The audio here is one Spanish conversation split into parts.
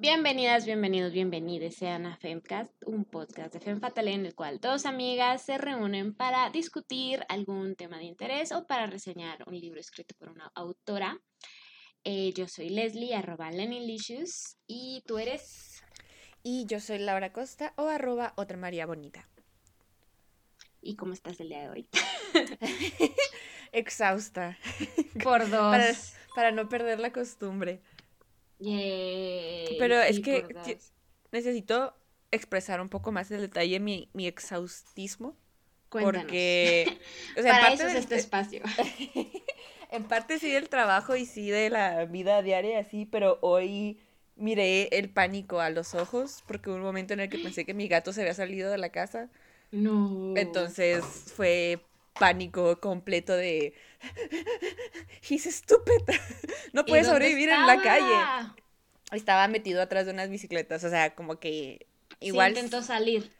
Bienvenidas, bienvenidos, bienvenidas sean a Femcast, un podcast de Fem Fatale en el cual dos amigas se reúnen para discutir algún tema de interés o para reseñar un libro escrito por una autora. Eh, yo soy Leslie, arroba Lenilicious, y tú eres... Y yo soy Laura Costa o arroba otra María Bonita. ¿Y cómo estás el día de hoy? Exhausta. Por dos. Para, para no perder la costumbre. Yay, Pero es que necesito expresar un poco más el detalle mi, mi exhaustismo. Cuéntanos. Porque, o sea, en Para parte, eso es del- este espacio. en parte sí del trabajo y sí de la vida diaria, así, pero hoy miré el pánico a los ojos porque hubo un momento en el que pensé que mi gato se había salido de la casa. No. Entonces fue pánico completo de... He's stupid. No ¿Y puede sobrevivir en la calle. Estaba metido atrás de unas bicicletas, o sea, como que igual... Sí, intentó salir.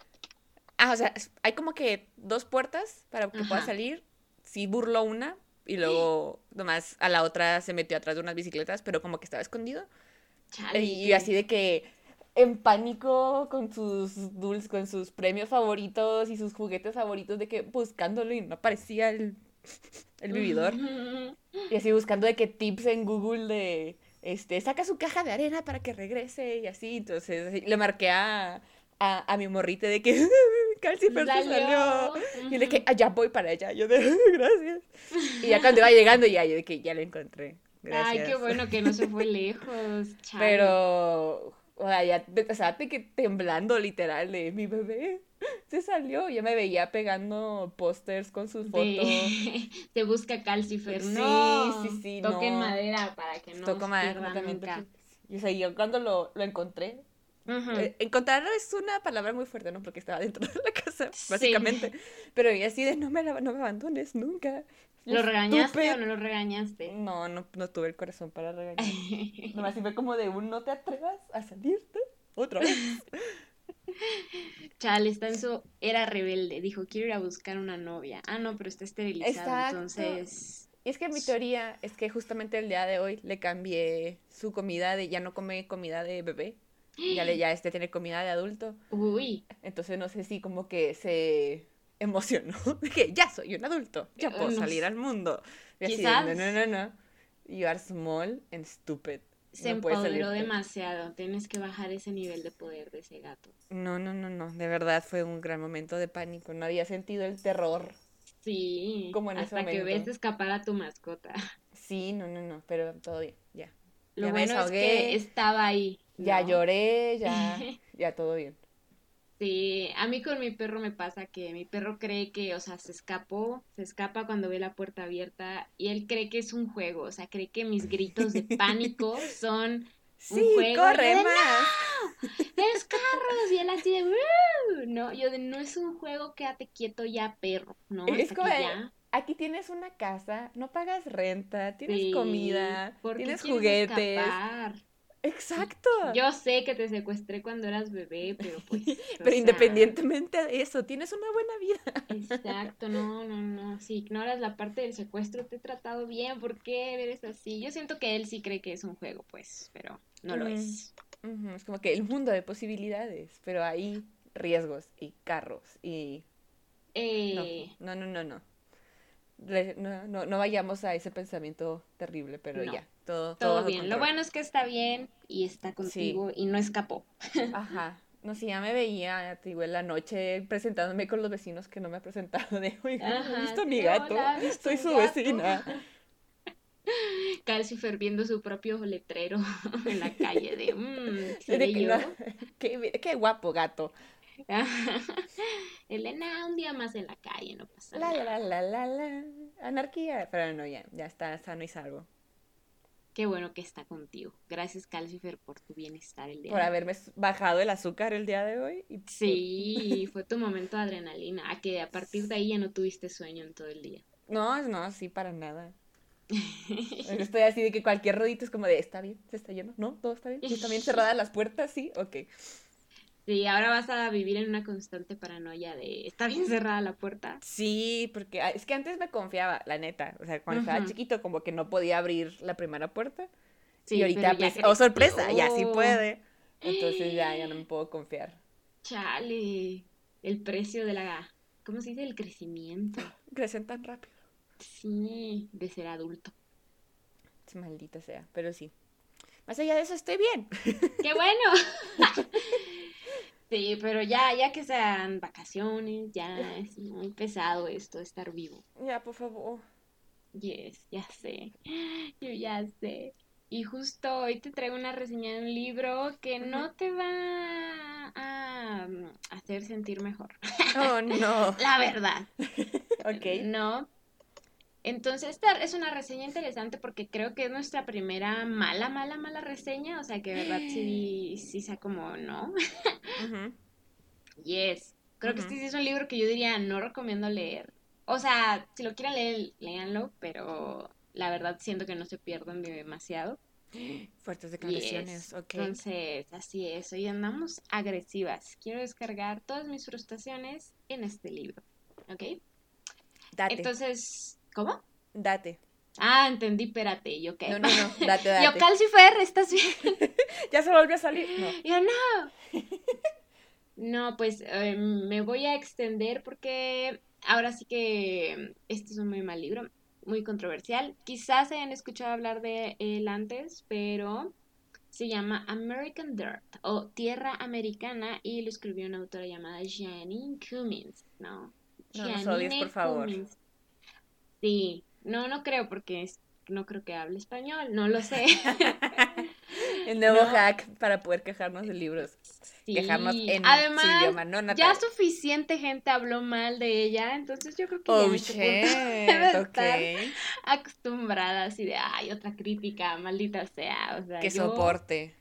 Ah, o sea, hay como que dos puertas para que pueda salir. Sí burló una y luego nomás a la otra se metió atrás de unas bicicletas, pero como que estaba escondido. Chale. Y, y así de que en pánico con sus dulces, con sus premios favoritos y sus juguetes favoritos de que buscándolo y no aparecía el, el vividor. Y así buscando de que tips en Google de, este, saca su caja de arena para que regrese y así. Entonces así, le marqué a, a, a mi morrita de que Calcifer se Salió. Y de que allá voy para allá. Yo de gracias. Y ya cuando iba llegando ya, yo de que ya lo encontré. Gracias. Ay, qué bueno que no se fue lejos. chale. Pero, o sea, ya, de que temblando literal de mi bebé se salió. Yo me veía pegando pósters con sus fotos. De... Se busca calcifer. Sí, No. sí, sí, Toquen no. madera para que no Toco madera nunca. Y o sea, yo cuando lo, lo encontré, eh, encontrar es una palabra muy fuerte, ¿no? Porque estaba dentro de la casa, Sí. básicamente. Pero y así de no me, la- no me abandones nunca. ¿Lo regañaste Estúpido. o no lo regañaste? No, no, no tuve el corazón para regañar. Nomás fue como de un no te atrevas a salirte otra vez. Chale, está en su era rebelde. Dijo, quiero ir a buscar una novia. Ah, no, pero está esterilizado. Exacto. Entonces. Y es que mi teoría es que justamente el día de hoy le cambié su comida de ya no come comida de bebé. Ya le ya este tiene comida de adulto. Uy. Entonces no sé si como que se emocionó. Dije, ya soy un adulto, ya puedo Eh, no salir al mundo. Y así no, no, no, no. You are small and stupid. Se No empoderó salirte". demasiado. Tienes que bajar ese nivel de poder de ese gato. No, no, no, no. De verdad fue un gran momento de pánico. No había sentido el terror. Sí. Como en ese hasta que ves momento. escapar a tu mascota. Sí, no, no, no. Pero todo bien, ya. Lo Ya bueno es que estaba ahí. Ya ¿no? lloré, ya, ya todo bien. Sí, a mí con mi perro me pasa que mi perro cree que, o sea, se escapó, se escapa cuando ve la puerta abierta y él cree que es un juego, o sea, cree que mis gritos de pánico son Sí, juego, corre de, más. ¡Los carros! Y él así de. No, yo de no es un juego, quédate quieto ya, perro, ¿no? Es como ya. Aquí tienes una casa, no pagas renta, tienes Sí, comida, ¿por qué tienes juguetes. escapar? Exacto. Yo sé que te secuestré cuando eras bebé, pero pues. Pero sea, independientemente de eso, tienes una buena vida. Exacto, no, no, no. Si ignoras la parte del secuestro, te he tratado bien. ¿Por qué eres así? Yo siento que él sí cree que es un juego, pues, pero no lo Mm. es. Ujú, Es como que el mundo de posibilidades, pero hay riesgos y carros y... No, Eh, no, no, no, no. No, no, no vayamos a ese pensamiento terrible, pero No. ya, todo, todo todo bajo bien. Lo bueno es que está bien y está contigo y no escapó. Ajá. No sé, ya me veía, te digo, en la noche presentándome con los vecinos que no me ha presentado de, oiga, ¿no Ajá, ¿he visto a mi sí, gato? hola, ¿has visto Soy su gato?" vecina. Calcifer viendo su propio letrero en la calle de, mmm, De ¿seré que yo? qué, qué guapo gato. Elena, un día más en la calle, no pasa La, nada. la, la, la, la. Anarquía. Pero no, ya, ya está sano y salvo. Qué bueno que está contigo. Gracias, Calcifer, por tu bienestar el día Por de hoy. haberme bajado el azúcar el día de hoy. y por- Sí, fue tu momento de adrenalina. A que a partir de ahí ya no tuviste sueño en todo el día. No, no, sí, para nada. Estoy así de que cualquier rodito es como de, ¿está bien? ¿Se está lleno? ¿No? ¿Todo está bien? ¿Sí ¿Están bien cerradas las puertas? Sí, ok. Sí, ahora vas a vivir en una constante paranoia de, ¿está bien cerrada la puerta? Sí, porque ah, es que antes me confiaba, la neta. O sea, cuando estaba chiquito, como que no podía abrir la primera puerta. Sí, y ahorita, pues, oh sorpresa, ya sí creció. puede. Entonces ya, ya no me puedo confiar. Chale, el precio de la, ¿cómo se dice? El crecimiento. Crecen tan rápido. Sí, de ser adulto. Maldita sea, pero sí. Más allá de eso, estoy bien. ¡Qué bueno! sí, pero ya, ya que sean vacaciones, ya es muy pesado esto, estar vivo. Ya, por favor. Yes, ya sé. Yo ya sé. Y justo hoy te traigo una reseña de un libro que no te va a mm, hacer sentir mejor. Oh, no. La verdad. ok. No. Entonces, esta es una reseña interesante porque creo que es nuestra primera mala, mala, mala reseña. O sea, que de verdad sí, sí sea como, ¿no? Yes. Creo que este sí es un libro que yo diría no recomiendo leer. O sea, si lo quieren leer, léanlo, pero la verdad siento que no se pierden demasiado. Fuertes declaraciones, ok. Entonces, así es. Hoy andamos agresivas. Quiero descargar todas mis frustraciones en este libro. ¿Ok? Date. Entonces, ¿cómo? Date. Ah, entendí, espérate. Yo qué. No, no, no, date, date. Yo Calcifer, ¿estás bien? ya se volvió a salir. No. Yo no. no, pues eh, me voy a extender porque ahora sí que este es un muy mal libro, muy controversial. Quizás se hayan escuchado hablar de él antes, pero se llama American Dirt o Tierra Americana y lo escribió una autora llamada Janine Cummins, ¿no? No nos odies, por favor. Cummins. Sí, no, no creo porque es- no creo que hable español, no lo sé. El nuevo No. hack para poder quejarnos de libros. Sí. Quejarnos en Además, su idioma, no ya natal. suficiente gente habló mal de ella, entonces yo creo que Oh, ya este punto debe shit, ok. estar acostumbrada así de, ay, otra crítica, maldita sea, o sea, Que yo- soporte.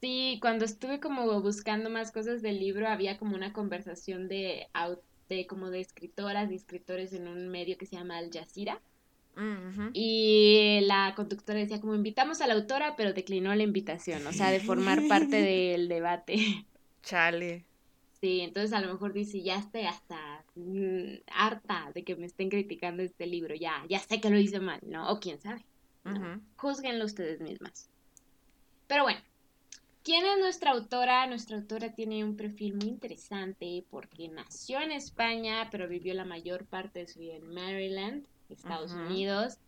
Sí, cuando estuve como buscando más cosas del libro, había como una conversación de, au- de como de escritoras y escritores en un medio que se llama Al Jazeera. Y la conductora decía como invitamos a la autora, pero declinó la invitación, o sea, de formar parte del debate. Chale. Sí, entonces a lo mejor dice, ya estoy hasta mm, harta de que me estén criticando este libro, ya, ya sé que lo hice mal, ¿no? O quién sabe. ¿no? Júzguenlo ustedes mismas. Pero bueno, ¿quién es nuestra autora? Nuestra autora tiene un perfil muy interesante porque nació en España, pero vivió la mayor parte de su vida en Maryland, Estados. Unidos.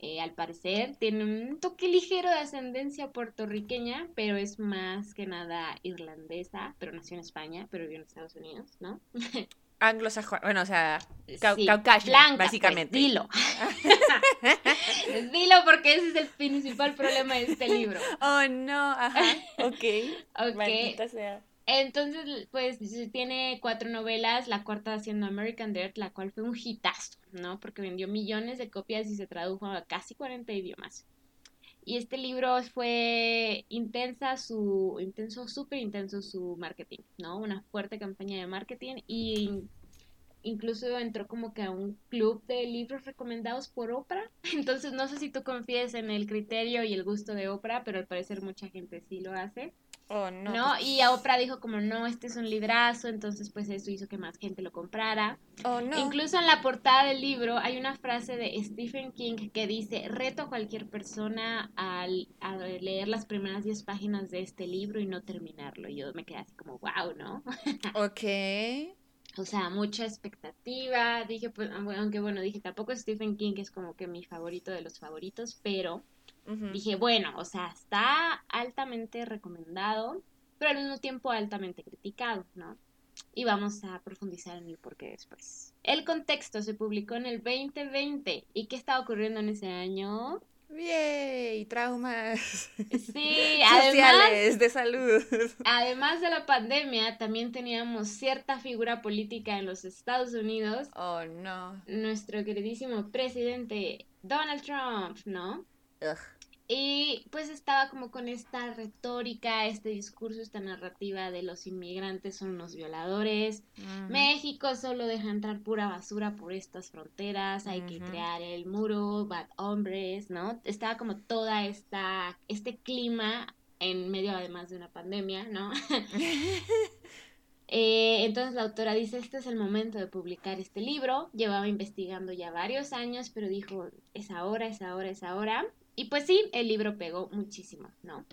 Eh, al parecer tiene un toque ligero de ascendencia puertorriqueña, pero es más que nada irlandesa, pero nació en España, pero vivió en Estados Unidos, ¿no? Anglosajón. Bueno, o sea, Sí, blanca, pues, básicamente. dilo. dilo porque ese es el principal problema de este libro. Oh, no. Ajá. Ok. Ok. Sea. Entonces, pues tiene cuatro novelas, la cuarta siendo American Dirt, la cual fue un hitazo, ¿no? Porque vendió millones de copias y se tradujo a casi 40 idiomas. Y este libro fue intensa su, intenso, súper intenso su marketing, ¿no? Una fuerte campaña de marketing y incluso entró como que a un club de libros recomendados por Oprah. Entonces no sé si tú confíes en el criterio y el gusto de Oprah, pero al parecer mucha gente sí lo hace. Oh, no. ¿no? pues- Y a Oprah dijo como, no, este es un librazo, entonces pues eso hizo que más gente lo comprara. Oh, no. Incluso en la portada del libro hay una frase de Stephen King que dice, reto a cualquier persona al, a leer las primeras 10 páginas de este libro y no terminarlo. Y yo me quedé así como, wow, ¿no? Ok. O sea, mucha expectativa. Dije, pues, aunque bueno, dije, tampoco Stephen King es como que mi favorito de los favoritos, pero Dije, bueno, o sea, está altamente recomendado, pero al mismo tiempo altamente criticado, ¿no? Y vamos a profundizar en el porqué después. El contexto se publicó en el 2020. ¿Y qué estaba ocurriendo en ese año? Yay, traumas Sí, además, sociales de salud. además de la pandemia, también teníamos cierta figura política en los Estados Unidos. Oh, no. Nuestro queridísimo presidente Donald Trump, ¿no? Ugh. Y pues estaba como con esta retórica, este discurso, esta narrativa de los inmigrantes son unos violadores. México solo deja entrar pura basura por estas fronteras, hay que crear el muro, bad hombres, ¿no? Estaba como toda esta, este clima en medio además de una pandemia, ¿no? Eh, entonces la autora dice, este es el momento de publicar este libro. Llevaba investigando ya varios años, pero dijo, es ahora, es ahora, es ahora. Y pues sí, el libro pegó muchísimo, ¿no?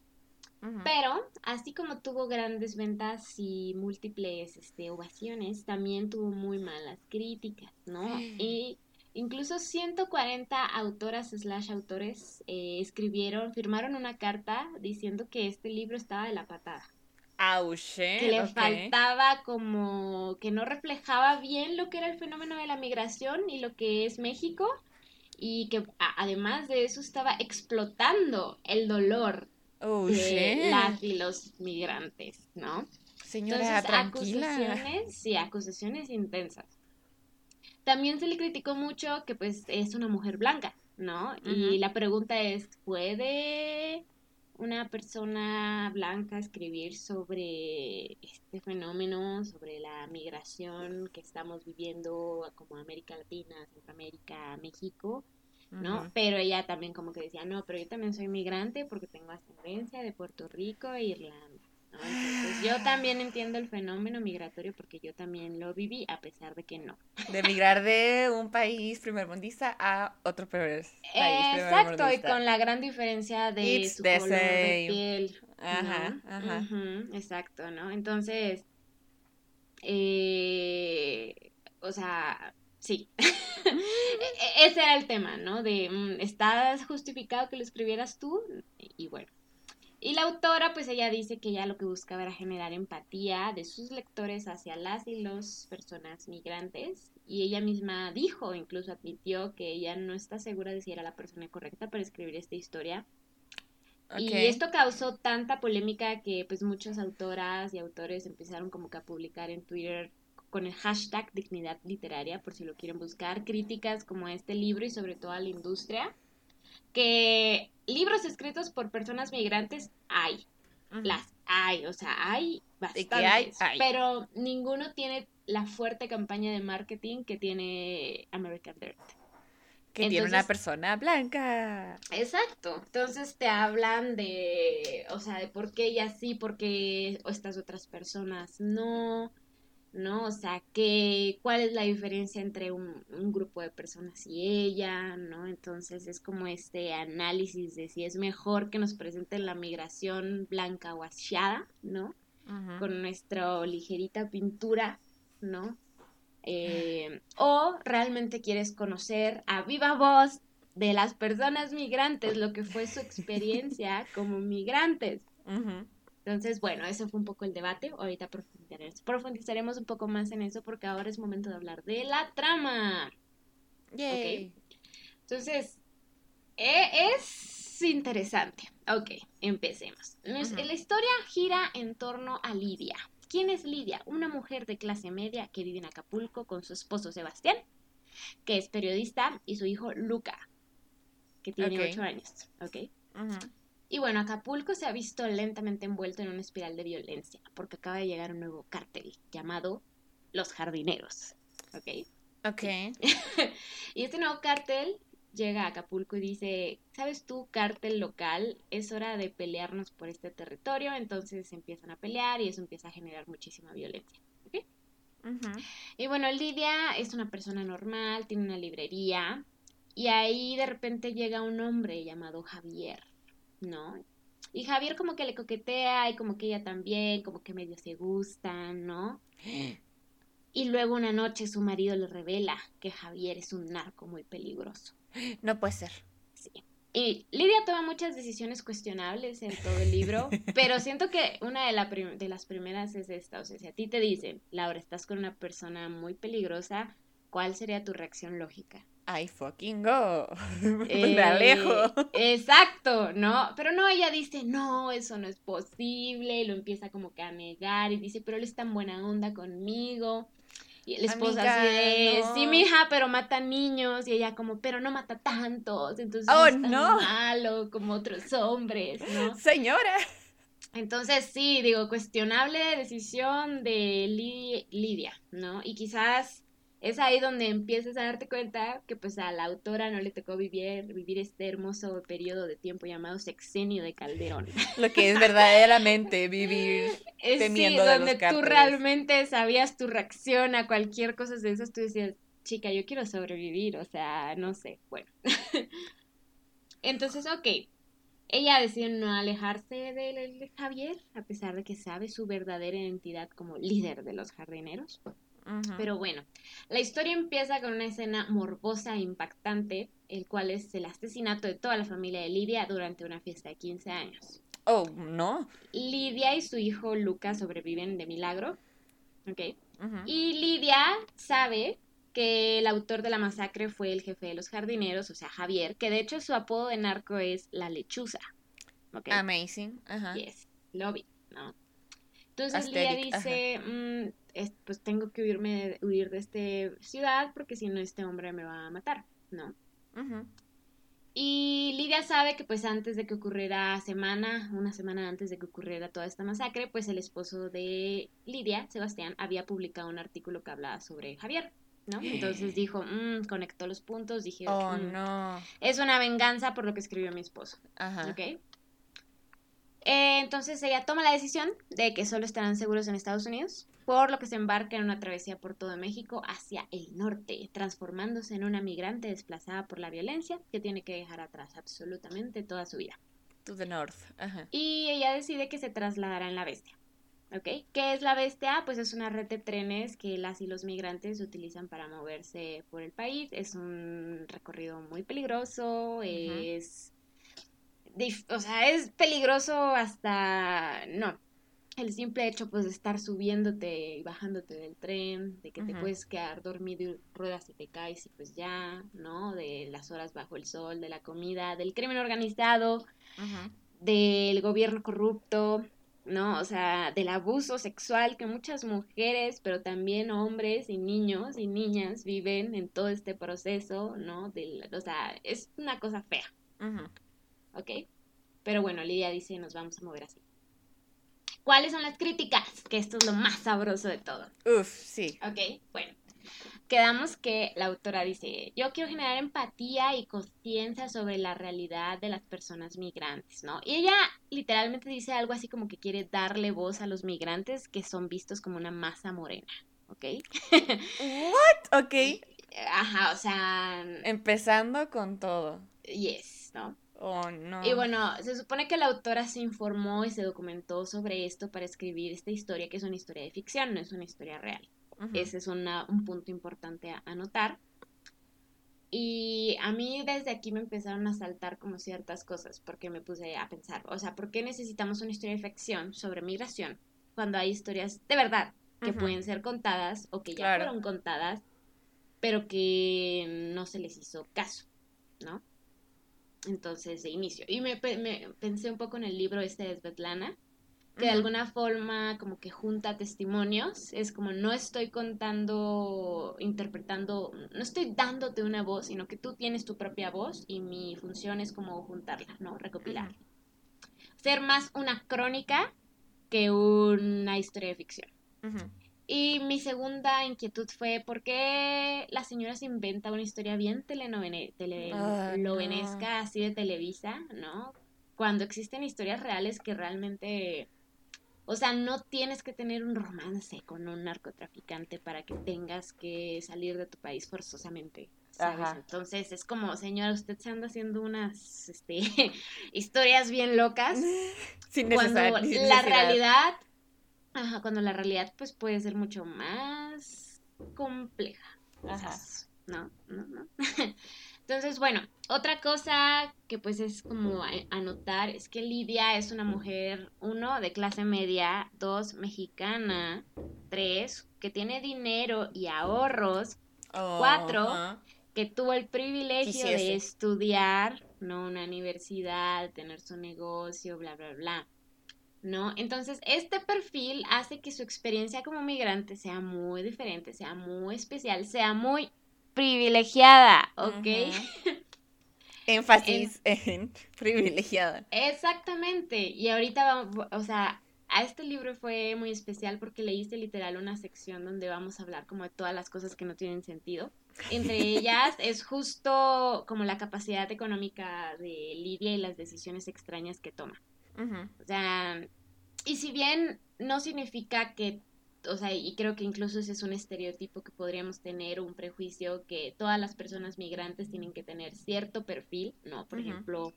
Pero, así como tuvo grandes ventas y múltiples este, ovaciones, también tuvo muy malas críticas, ¿no? Y incluso 140 autoras slash autores eh, escribieron, firmaron una carta diciendo que este libro estaba de la patada. Auche, que le faltaba como que no reflejaba bien lo que era el fenómeno de la migración y lo que es México y que además de eso estaba explotando el dolor oh, de las y los migrantes, ¿no? Señora, Entonces, tranquila. acusaciones, sí, acusaciones intensas. También se le criticó mucho que pues es una mujer blanca, ¿no? Y la pregunta es, ¿puede una persona blanca escribir sobre este fenómeno, sobre la migración que estamos viviendo como América Latina, Centroamérica, México, ¿no? Pero ella también como que decía, no, pero yo también soy migrante porque tengo ascendencia de Puerto Rico e Irlanda yo también entiendo el fenómeno migratorio porque yo también lo viví, a pesar de que no. De migrar de un país primermundista a otro país Exacto, y con la gran diferencia de su color de piel. Ajá, ajá. exacto, ¿no? Entonces, eh, o sea, sí. E-, e-, ese era el tema, ¿no? De, mm, ¿estás justificado que lo escribieras tú? Y bueno. Y la autora, pues ella dice que ella lo que buscaba era generar empatía de sus lectores hacia las y los personas migrantes. Y ella misma dijo, incluso admitió que ella no está segura de si era la persona correcta para escribir esta historia. Y esto causó tanta polémica que pues muchas autoras y autores empezaron como que a publicar en Twitter con el hashtag dignidad literaria, por si lo quieren buscar, críticas como este libro y sobre todo a la industria que libros escritos por personas migrantes hay, las hay, o sea, hay bastantes, pero ninguno tiene la fuerte campaña de marketing que tiene American Dirt. Que tiene una persona blanca. Exacto. Entonces te hablan de, o sea, de por qué ella sí, por qué estas otras personas no. ¿No? O sea, ¿qué, ¿cuál es la diferencia entre un, grupo de personas y ella, ¿no? Entonces es como este análisis de si es mejor que nos presenten la migración blanca o asiada, ¿no? Con nuestra ligerita pintura, ¿no? Eh, o realmente quieres conocer a viva voz de las personas migrantes, lo que fue su experiencia como migrantes. Entonces, bueno, ese fue un poco el debate. Ahorita profundizaremos un poco más en eso porque ahora es momento de hablar de la trama. Yay. Entonces, e, es interesante. Ok, empecemos. La historia gira en torno a Lidia. ¿Quién es Lidia? Una mujer de clase media que vive en Acapulco con su esposo Sebastián, que es periodista, y su hijo Luca, que tiene ocho años. Ok. Y bueno, Acapulco se ha visto lentamente envuelto en una espiral de violencia, porque acaba de llegar un nuevo cártel llamado Los Jardineros. ¿Ok? Ok. y este nuevo cártel llega a Acapulco y dice, ¿sabes tú, cártel local? Es hora de pelearnos por este territorio. Entonces empiezan a pelear y eso empieza a generar muchísima violencia. ¿Ok? Y bueno, Lidia es una persona normal, tiene una librería. Y ahí de repente llega un hombre llamado Javier. ¿No? Y Javier como que le coquetea y como que ella también, como que medio se gustan, ¿no? Y luego una noche su marido le revela que Javier es un narco muy peligroso. No puede ser. Sí. Y Lidia toma muchas decisiones cuestionables en todo el libro, pero siento que una de, de las primeras es esta, o sea, si a ti te dicen, Laura, estás con una persona muy peligrosa, ¿cuál sería tu reacción lógica? I fucking go. Me eh, alejo. Exacto, ¿no? Pero no, ella dice, no, eso no es posible, y lo empieza como que a negar, y dice, pero él es tan buena onda conmigo. Y la esposa así de, sí, mija, pero mata niños. Y ella como, pero no mata tantos. Entonces oh, no es tan malo como otros hombres, ¿no? Señora. Entonces, sí, digo, cuestionable decisión de Lidia, ¿no? Y quizás es ahí donde empiezas a darte cuenta que pues a la autora no le tocó vivir, vivir este hermoso periodo de tiempo llamado sexenio de Calderón. Lo que es verdaderamente vivir temiendo sí, donde tú realmente sabías tu reacción a cualquier cosa de esas, tú decías, chica, yo quiero sobrevivir, o sea, no sé, bueno. Entonces, ok, ella decide no alejarse de Javier, a pesar de que sabe su verdadera identidad como líder de los jardineros. Pero bueno, la historia empieza con una escena morbosa e impactante, el cual es el asesinato de toda la familia de Lidia durante una fiesta de 15 años. Oh, no. Lidia y su hijo Lucas sobreviven de milagro. ¿Ok? Y Lidia sabe que el autor de la masacre fue el jefe de los jardineros, o sea, Javier, que de hecho su apodo de narco es la lechuza. ¿okay? Amazing. Ajá. Yes, love it, ¿no? Entonces Lidia dice, mm, pues tengo que huirme, huir de esta ciudad porque si no este hombre me va a matar, ¿no? Y Lidia sabe que pues antes de que ocurriera semana, una semana antes de que ocurriera toda esta masacre, pues el esposo de Lidia, Sebastián, había publicado un artículo que hablaba sobre Javier. ¿no? Entonces dijo, mmm, conectó los puntos, dije, oh, mm, no. Es una venganza por lo que escribió mi esposo. Ajá. ¿Ok? Eh, entonces ella toma la decisión de que solo estarán seguros en Estados Unidos, por lo que se embarca en una travesía por todo México hacia el norte, transformándose en una migrante desplazada por la violencia que tiene que dejar atrás absolutamente toda su vida. To the north. Ajá. Y ella decide que se trasladará en la bestia. ¿Ok? ¿Qué es la bestia? Pues es una red de trenes que las y los migrantes utilizan para moverse por el país. Es un recorrido muy peligroso, es... O sea, es peligroso hasta... No, el simple hecho pues de estar subiéndote y bajándote del tren, de que te puedes quedar dormido y ruedas y te caes y pues ya, ¿no? De las horas bajo el sol, de la comida, del crimen organizado, del gobierno corrupto, ¿no? O sea, del abuso sexual que muchas mujeres, pero también hombres y niños y niñas viven en todo este proceso, ¿no? De, o sea, es una cosa fea. ¿Ok? Pero bueno, Lidia dice, nos vamos a mover así. ¿Cuáles son las críticas? Que esto es lo más sabroso de todo. Uf, sí. Ok, bueno quedamos que la autora dice, yo quiero generar empatía y conciencia sobre la realidad de las personas migrantes, ¿no? Y ella literalmente dice algo así como que quiere darle voz a los migrantes que son vistos como una masa morena, ¿ok? ¿What? Ok. Ajá, o sea... Empezando con todo. Yes, ¿no? Oh, no. Y bueno, se supone que la autora se informó y se documentó sobre esto para escribir esta historia, que es una historia de ficción, no es una historia real. Ese es un punto importante a, anotar. Y a mí desde aquí me empezaron a saltar como ciertas cosas porque me puse a pensar, o sea, ¿por qué necesitamos una historia de ficción sobre migración cuando hay historias de verdad que pueden ser contadas o que ya fueron contadas, pero que no se les hizo caso, ¿no? Entonces, de inicio. Y me, me pensé un poco en el libro este de Svetlana, que de alguna forma como que junta testimonios, es como no estoy contando, interpretando, no estoy dándote una voz, sino que tú tienes tu propia voz y mi función es como juntarla, ¿no? Recopilarla. Ser más una crónica que una historia de ficción. Y mi segunda inquietud fue por qué la señora se inventa una historia bien telenovenesca, así de Televisa, ¿no? Cuando existen historias reales que realmente o sea, no tienes que tener un romance con un narcotraficante para que tengas que salir de tu país forzosamente. ¿sabes? Entonces es como, señora, usted se anda haciendo unas este, historias bien locas. sin cuando la realidad, ajá, cuando la realidad pues puede ser mucho más compleja. Ajá. no, no, no. Entonces, bueno, otra cosa que pues es como anotar es que Lidia es una mujer, uno, de clase media, dos, mexicana, tres, que tiene dinero y ahorros, cuatro, que tuvo el privilegio de estudiar, ¿no? Una universidad, tener su negocio, bla, bla, bla. ¿No? Entonces, este perfil hace que su experiencia como migrante sea muy diferente, sea muy especial, sea muy privilegiada, ¿ok? Énfasis en, privilegiada. Exactamente. Y ahorita vamos, o sea, a este libro fue muy especial porque leíste literal una sección donde vamos a hablar como de todas las cosas que no tienen sentido. Entre ellas es justo como la capacidad económica de Lidia y las decisiones extrañas que toma. O sea, y si bien no significa que o sea, y creo que incluso ese es un estereotipo que podríamos tener, un prejuicio que todas las personas migrantes tienen que tener cierto perfil, ¿no? Por ejemplo,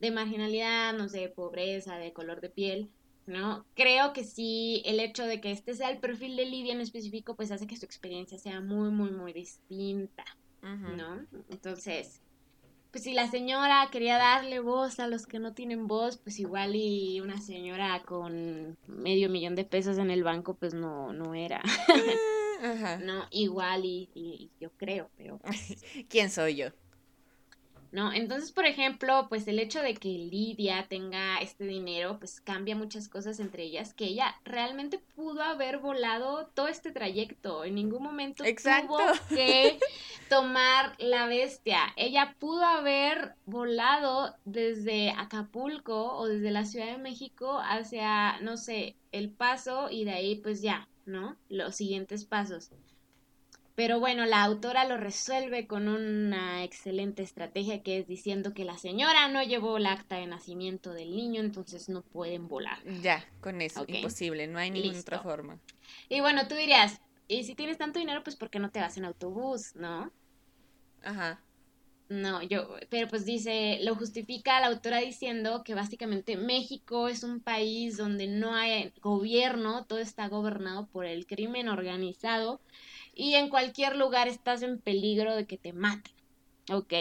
de marginalidad, no sé, de pobreza, de color de piel, ¿no? Creo que sí, el hecho de que este sea el perfil de Lidia en específico, pues hace que su experiencia sea muy, muy, muy distinta, ¿no? Entonces, pues si la señora quería darle voz a los que no tienen voz, pues igual y una señora con medio millón de pesos en el banco, pues no, no era. Ajá. No, igual y, y, yo creo, pero... Pues ¿Quién soy yo? ¿No? Entonces, por ejemplo, pues el hecho de que Lidia tenga este dinero, pues cambia muchas cosas entre ellas, que ella realmente pudo haber volado todo este trayecto, en ningún momento tuvo que tomar la bestia, ella pudo haber volado desde Acapulco o desde la Ciudad de México hacia, no sé, El Paso y de ahí pues ya, ¿no? Los siguientes pasos. Pero bueno, la autora lo resuelve con una excelente estrategia que es diciendo que la señora no llevó el acta de nacimiento del niño, entonces no pueden volar. Ya, con eso, imposible, no hay ninguna otra forma. Y bueno, tú dirías, y si tienes tanto dinero, pues ¿por qué no te vas en autobús, no? Ajá. No, yo, pero pues dice, lo justifica la autora diciendo que básicamente México es un país donde no hay gobierno, todo está gobernado por el crimen organizado y en cualquier lugar estás en peligro de que te maten, ¿ok?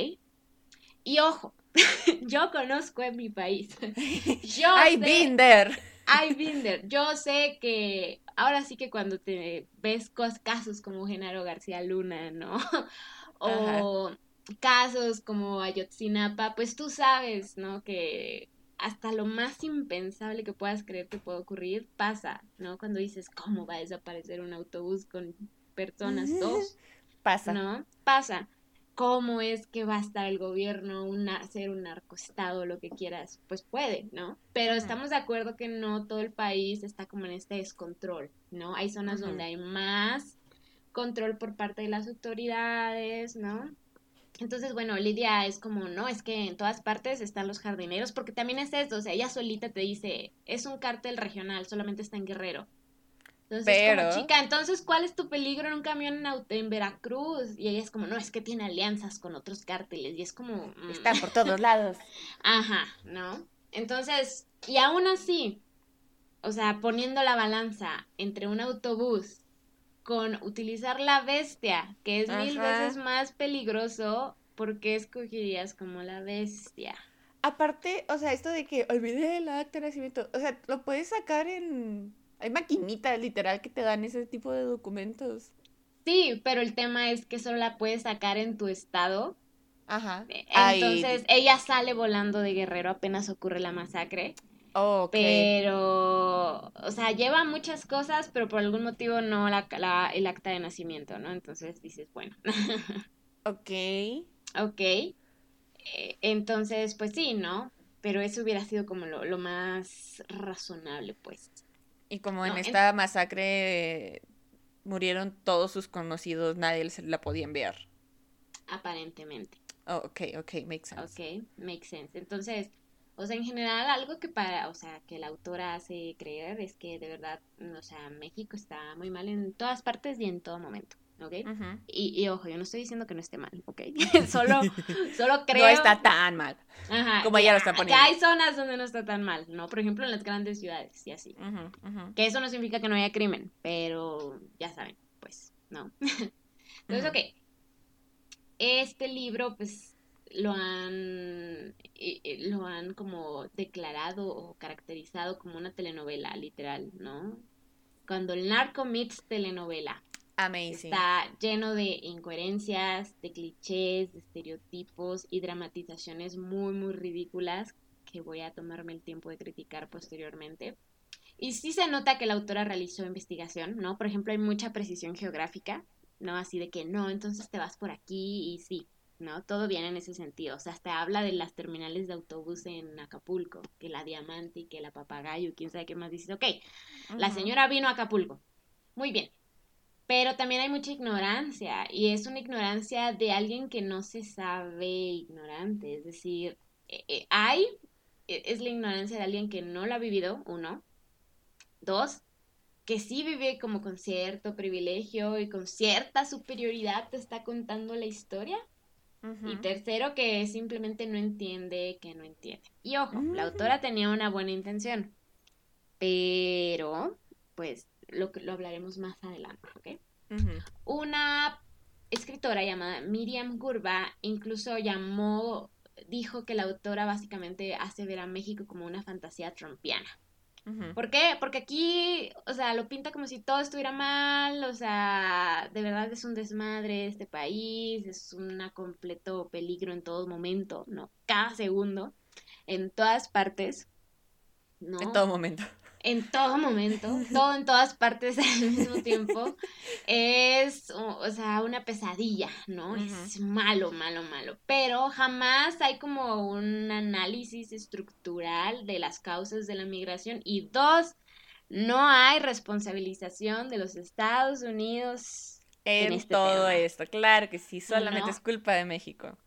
Y ojo, yo conozco en mi país. Yo I've been there. I've been there. Yo sé que ahora sí que cuando te ves casos como Genaro García Luna, ¿no? o casos como Ayotzinapa, pues tú sabes, ¿no? Que hasta lo más impensable que puedas creer que puede ocurrir pasa, ¿no? Cuando dices, ¿cómo va a desaparecer un autobús con personas, dos. Pasa. ¿No? Pasa. ¿Cómo es que va a estar el gobierno, una, hacer un narcoestado, lo que quieras? Pues puede, ¿no? Pero estamos de acuerdo que no todo el país está como en este descontrol, ¿no? Hay zonas donde hay más control por parte de las autoridades, ¿no? Entonces, bueno, Lidia es como, no, es que en todas partes están los jardineros, porque también es esto, o sea, ella solita te dice, es un cártel regional, solamente está en Guerrero. Entonces, Pero... como chica, entonces, ¿cuál es tu peligro en un camión en, auto, en Veracruz? Y ella es como, no, es que tiene alianzas con otros cárteles. Y es como... Mm. Está por todos lados. Ajá, ¿no? Entonces, y aún así, o sea, poniendo la balanza entre un autobús con utilizar la bestia, que es mil veces más peligroso, ¿por qué escogerías como la bestia? Aparte, o sea, esto de que olvidé el acta de nacimiento, o sea, lo puedes sacar en hay maquinitas literal que te dan ese tipo de documentos. Sí, pero el tema es que solo la puedes sacar en tu estado. Ajá. E, entonces ella sale volando de Guerrero apenas ocurre la masacre. Oh, Pero, o sea, lleva muchas cosas, pero por algún motivo no la, el acta de nacimiento, ¿no? Entonces dices, bueno. ok. Ok. Eh, entonces, pues sí, ¿no? Pero eso hubiera sido como lo, lo más razonable, pues. Y como en esta masacre murieron todos sus conocidos, nadie la podía enviar. Aparentemente. Oh, ok, ok, makes sense. Ok, makes sense. Entonces, o sea, en general, algo que para, o sea, que la autora hace creer es que de verdad, o sea, México está muy mal en todas partes y en todo momento. ¿Ok? y, ojo, yo no estoy diciendo que no esté mal, ¿ok? solo, solo creo... No está tan mal, Ajá, como ella lo está poniendo. Que hay zonas donde no está tan mal, ¿no? Por ejemplo, en las grandes ciudades y así. Que eso no significa que no haya crimen, pero ya saben, pues, ¿no? Entonces, ok. Este libro, pues, lo han, lo han como declarado o caracterizado como una telenovela, literal, ¿no? Cuando el narco meets telenovela. Está lleno de incoherencias, de clichés, de estereotipos y dramatizaciones muy, muy ridículas que voy a tomarme el tiempo de criticar posteriormente. Y sí se nota que la autora realizó investigación, ¿no? Por ejemplo, hay mucha precisión geográfica, ¿no? Así de que no, entonces te vas por aquí y sí, ¿no? Todo viene en ese sentido. O sea, hasta habla de las terminales de autobús en Acapulco, que la Diamante y que la Papagayo, quién sabe qué más. Dices, ok, la señora vino a Acapulco. Muy bien, pero también hay mucha ignorancia y es una ignorancia de alguien que no se sabe ignorante, es decir, eh, eh, hay, e, es la ignorancia de alguien que no lo ha vivido, uno, dos, que sí vive como con cierto privilegio y con cierta superioridad te está contando la historia, Y tercero, que simplemente no entiende que no entiende. Y ojo, la Mm. autora tenía una buena intención, pero pues lo, lo hablaremos más adelante, ¿ok? Una escritora llamada Miriam Gurba incluso llamó, dijo que la autora básicamente hace ver a México como una fantasía trumpiana. Ujú. ¿Por qué? Porque aquí, o sea, lo pinta como si todo estuviera mal, o sea, de verdad es un desmadre este país, es un completo peligro en todo momento, ¿no? Cada segundo, en todas partes, ¿no? En todo momento. En todo momento, todo en todas partes al mismo tiempo, es, o, o sea, una pesadilla, ¿no? Es malo, malo, malo. Pero jamás hay como un análisis estructural de las causas de la migración. Y dos, no hay responsabilización de los Estados Unidos En, en este todo tema. esto, claro que sí, solamente No. es culpa de México.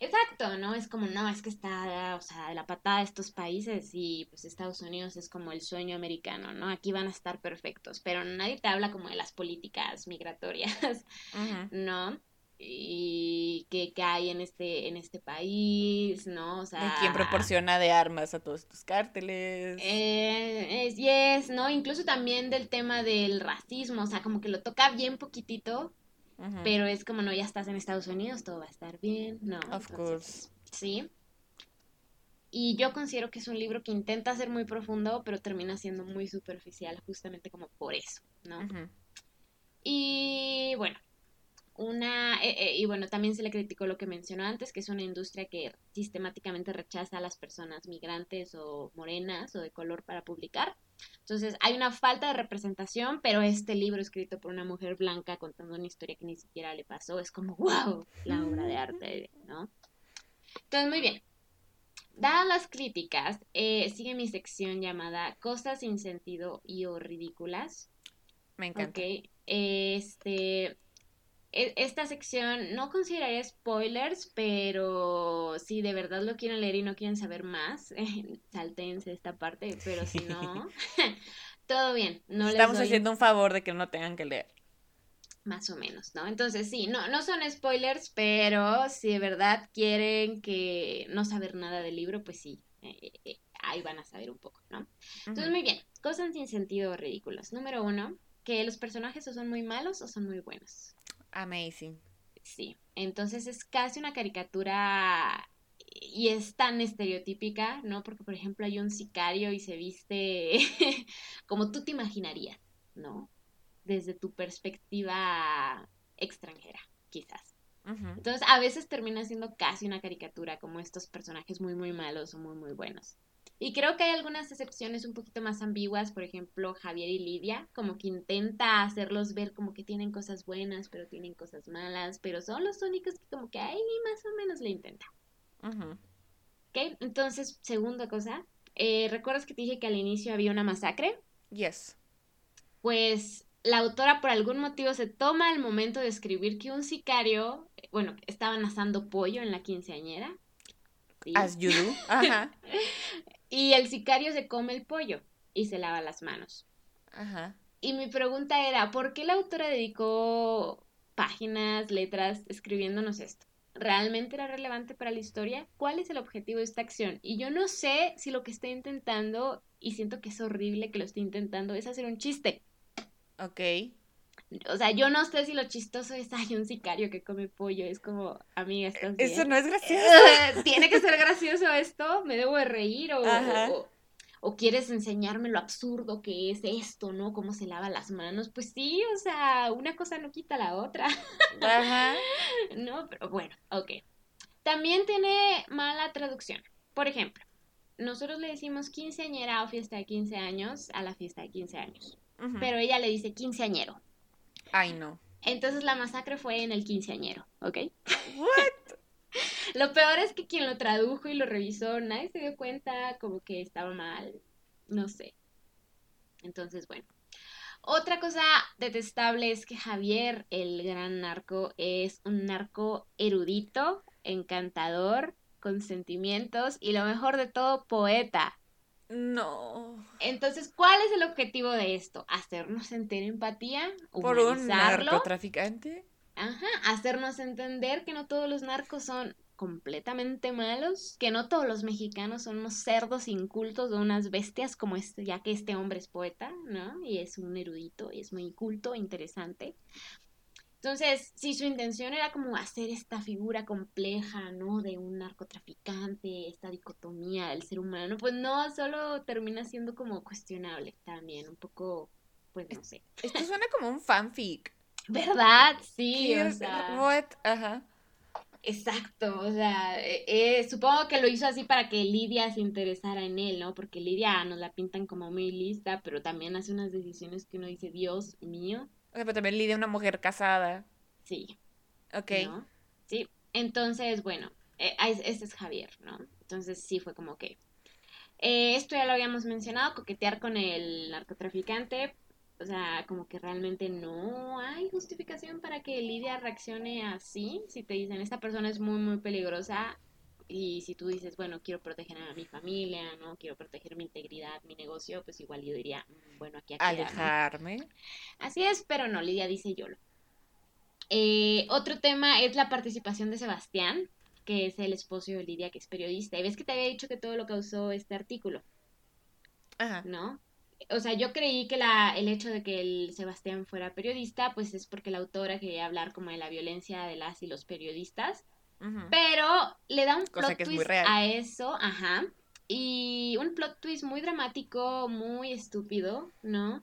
Exacto, ¿no? Es como, no, es que está, o sea, de la patada de estos países y pues Estados Unidos es como el sueño americano, ¿no? Aquí van a estar perfectos, pero nadie te habla como de las políticas migratorias, Ujú. ¿no? Y qué, qué hay en este, en este país, ¿no? O ¿De sea... quién proporciona de armas a todos estos cárteles? Eh, es, yes, ¿no? Incluso también del tema del racismo, o sea, como que lo toca bien poquitito, Pero es como, no, ya estás en Estados Unidos, todo va a estar bien, ¿no? Of Entonces, course. Sí. Y yo considero que es un libro que intenta ser muy profundo, pero termina siendo muy superficial, justamente como por eso, ¿no? Y bueno, una, eh, eh, y bueno, también se le criticó lo que mencionó antes, que es una industria que sistemáticamente rechaza a las personas migrantes o morenas o de color para publicar. Entonces, hay una falta de representación, pero este libro escrito por una mujer blanca contando una historia que ni siquiera le pasó, es como, wow, la obra de arte, ¿no? Entonces, muy bien. Dadas las críticas, eh, sigue mi sección llamada Cosas sin sentido y o ridículas. Me encanta. Ok, este, esta sección no consideraría spoilers, pero si de verdad lo quieren leer y no quieren saber más, saltense esta parte, pero si no, todo bien, no les Estamos doy haciendo un favor de que no tengan que leer. más o menos, ¿no? Entonces sí, no, no son spoilers, pero si de verdad quieren que no saber nada del libro, pues sí, eh, eh, ahí van a saber un poco, ¿no? Entonces, muy bien, cosas sin sentido o ridículos. Número uno, que los personajes o son muy malos o son muy buenos. Amazing. Sí, entonces es casi una caricatura y es tan estereotípica, ¿no? Porque, por ejemplo, hay un sicario y se viste como tú te imaginarías, ¿no? Desde tu perspectiva extranjera, quizás. Entonces, a veces termina siendo casi una caricatura, como estos personajes muy, muy malos o muy, muy buenos. Y creo que hay algunas excepciones un poquito más ambiguas, por ejemplo, Javier y Lidia, como que intenta hacerlos ver como que tienen cosas buenas, pero tienen cosas malas, pero son los únicos que como que ahí más o menos le intentan. Ujú. ¿Ok? Entonces, segunda cosa, eh, ¿recuerdas que te dije que al inicio había una masacre? Yes. Pues la autora por algún motivo se toma el momento de escribir que un sicario, eh, bueno, estaban asando pollo en la quinceañera. ¿sí? As you do. Ajá. Y el sicario se come el pollo y se lava las manos. Ajá. Y mi pregunta era, ¿por qué la autora dedicó páginas, letras, escribiéndonos esto? ¿Realmente era relevante para la historia? ¿Cuál es el objetivo de esta acción? Y yo no sé si lo que está intentando, y siento que es horrible que lo esté intentando, es hacer un chiste. Ok. O sea, yo no sé si lo chistoso es, hay un sicario que come pollo. Es como, amiga, ¿estás bien? Eso no es gracioso. Tiene que ser gracioso esto, me debo de reír o, o, o quieres enseñarme lo absurdo que es esto, ¿no? Cómo se lava las manos. Pues sí, o sea, una cosa no quita la otra, Ajá. ¿no? Pero bueno, ok. También tiene mala traducción. Por ejemplo, nosotros le decimos quinceañera o fiesta de 15 años a la fiesta de 15 años, pero ella le dice quinceañero. Ay, no. Entonces la masacre fue en el quinceañero, ¿ok? What? Lo peor es que quien lo tradujo y lo revisó, nadie se dio cuenta como que estaba mal, no sé. Entonces, bueno. Otra cosa detestable es que Javier, el gran narco, es un narco erudito, encantador, con sentimientos y lo mejor de todo, poeta. No. Entonces, ¿cuál es el objetivo de esto? ¿Hacernos sentir empatía? ¿Por un narcotraficante? ajá, hacernos entender que no todos los narcos son completamente malos, que no todos los mexicanos son unos cerdos incultos o unas bestias como este, ya que este hombre es poeta, ¿no? Y es un erudito y es muy culto, interesante. Entonces, si su intención era como hacer esta figura compleja, ¿no? De un narcotraficante, esta dicotomía del ser humano, pues no, solo termina siendo como cuestionable también, un poco, pues no sé. Esto suena como un fanfic. ¿Verdad? Sí, o sea. What? Ajá. Exacto, o sea, eh, eh, supongo que lo hizo así para que Lidia se interesara en él, ¿no? Porque Lidia nos la pintan como muy lista, pero también hace unas decisiones que uno dice, Dios mío. O sea, pero también Lidia una mujer casada. Sí. Ok. Sí, entonces, bueno, eh, este es Javier, ¿no? Entonces sí fue como que... esto ya lo habíamos mencionado, coquetear con el narcotraficante, o sea, como que realmente no hay justificación para que Lidia reaccione así. Si te dicen, esta persona es muy, muy peligrosa, y si tú dices, bueno, quiero proteger a mi familia, no quiero proteger mi integridad, mi negocio, pues igual yo diría, mm, bueno, aquí a Alejarme. Así es, pero no, Lidia dice yo Eh, otro tema es la participación de Sebastián, que es el esposo de Lidia, que es periodista. Y ves que te había dicho que todo lo causó este artículo. Ajá. ¿No? o sea, yo creí que la, el hecho de que el Sebastián fuera periodista, pues es porque la autora quería hablar como de la violencia de las y los periodistas. Pero le da un plot twist a eso, ajá. Y un plot twist muy dramático, muy estúpido, ¿no?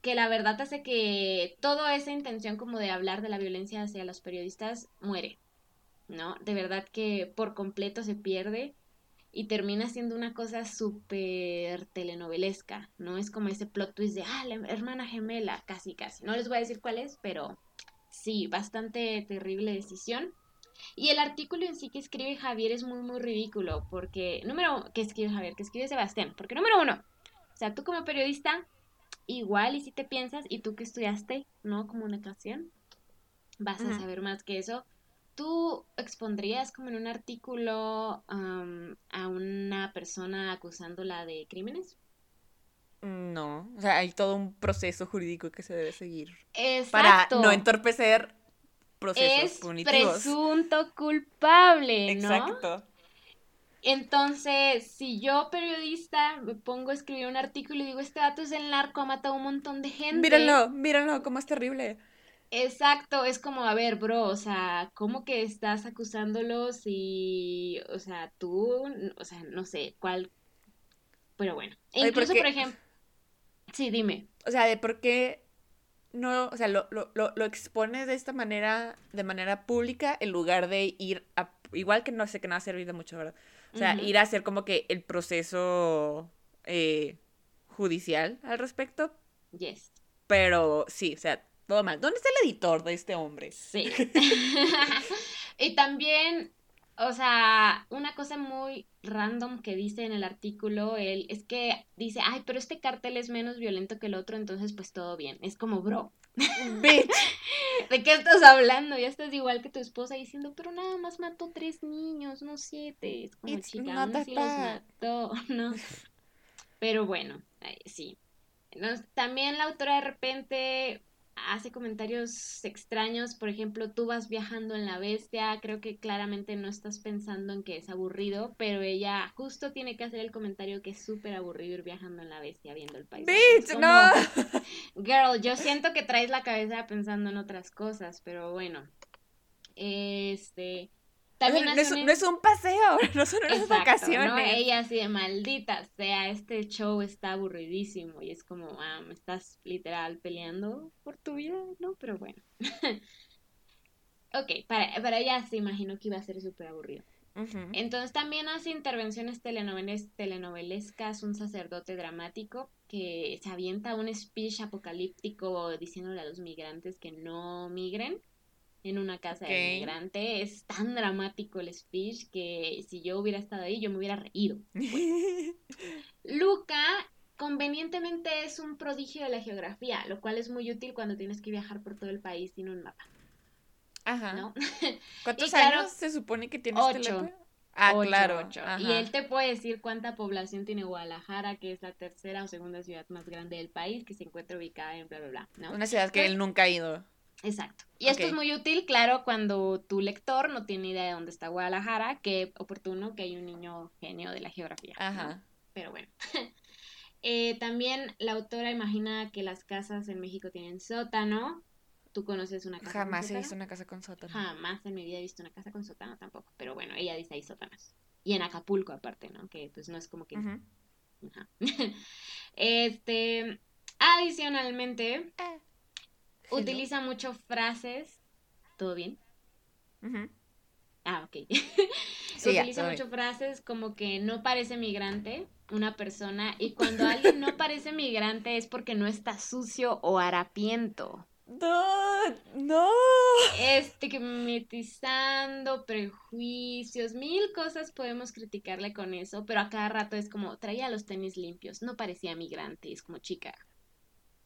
Que la verdad hace que toda esa intención como de hablar de la violencia hacia los periodistas muere, ¿no? De verdad que por completo se pierde y termina siendo una cosa súper telenovelesca, ¿no? Es como ese plot twist de, ah, la hermana gemela, casi, casi. No les voy a decir cuál es, pero sí, bastante terrible decisión. Y el artículo en sí que escribe Javier es muy, muy ridículo, porque, número, que escribe Javier, que escribe Sebastián, porque número uno, o sea, tú como periodista, igual y si te piensas, y tú que estudiaste, ¿no? Comunicación, vas a saber más que eso ¿Tú expondrías como en un artículo a una persona acusándola de crímenes? No, o sea, hay todo un proceso jurídico que se debe seguir. Exacto. Para no entorpecer procesos es punitivos. presunto culpable, ¿no? Exacto. Entonces, si yo, periodista, me pongo a escribir un artículo y digo, este dato es el narco, ha matado a un montón de gente. Mírenlo, mírenlo, cómo es terrible. Exacto, es como, a ver, bro, o sea, ¿cómo que estás acusándolos y, o sea, tú, o sea, no sé, cuál, pero bueno, incluso, por ejemplo, sí, dime. O sea, de por qué no, o sea, lo, lo, lo, expones de esta manera, de manera pública, en lugar de ir a, igual que no sé que no ha servido mucho, ¿verdad? O sea, ir a hacer como que el proceso eh, judicial al respecto. Yes. Pero sí, o sea, todo mal. ¿Dónde está el editor de este hombre? Sí. y también, o sea, una cosa muy random que dice en el artículo, él, es que dice, ay, pero este cartel es menos violento que el otro, entonces pues todo bien. Es como, bro. Bitch. ¿De qué estás hablando? Ya estás igual que tu esposa diciendo, pero nada más mató tres niños, no siete. Es como, chica, aún así los mató, ¿no? Pero bueno, sí. también la autora de repente hace comentarios extraños, por ejemplo, tú vas viajando en la bestia, creo que claramente no estás pensando en que es aburrido, pero ella justo tiene que hacer el comentario que es súper aburrido ir viajando en la bestia viendo el país. ¡Bitch, no! Girl, yo siento que traes la cabeza pensando en otras cosas, pero bueno. Este, también no, es, un paseo, no son unas vacaciones. ¿no? Ella así de maldita sea, este show está aburridísimo y es como, ah, me estás literal peleando por tu vida, ¿no? Pero bueno. ok, para, para ella se imaginó que iba a ser súper aburrido. Entonces también hace intervenciones telenoveles, telenovelescas, un sacerdote dramático que se avienta un speech apocalíptico diciéndole a los migrantes que no migren en una casa de inmigrante. Es tan dramático el speech que si yo hubiera estado ahí, yo me hubiera reído. Luca convenientemente es un prodigio de la geografía, lo cual es muy útil cuando tienes que viajar por todo el país sin un mapa. Ajá. ¿Cuántos años se supone que tienes este ocho. Ah, claro. Y él te puede decir cuánta población tiene Guadalajara, que es la tercera o segunda ciudad más grande del país, que se encuentra ubicada en bla, bla, bla. Una ciudad que él nunca ha ido. Exacto. Y esto es muy útil, claro, cuando tu lector no tiene idea de dónde está Guadalajara, qué oportuno que hay un niño genio de la geografía. Ajá. Pero bueno. Eh, también la autora imagina que las casas en México tienen sótano. ¿Tú conoces una casa Jamás con sótano? he visto una casa con sótano. Jamás en mi vida he visto una casa con sótano tampoco. Pero bueno, ella dice ahí sótanos. Y en Acapulco aparte, ¿no? Que pues no es como que... Ajá. este, adicionalmente, eh, utiliza mucho frases. ¿Todo bien? Ah, ok. utiliza mucho frases como que no parece migrante una persona y cuando alguien no parece migrante es porque no está sucio o harapiento. No, no. Estigmatizando, prejuicios, mil cosas podemos criticarle con eso, pero a cada rato es como, traía los tenis limpios, no parecía migrante, es como chica.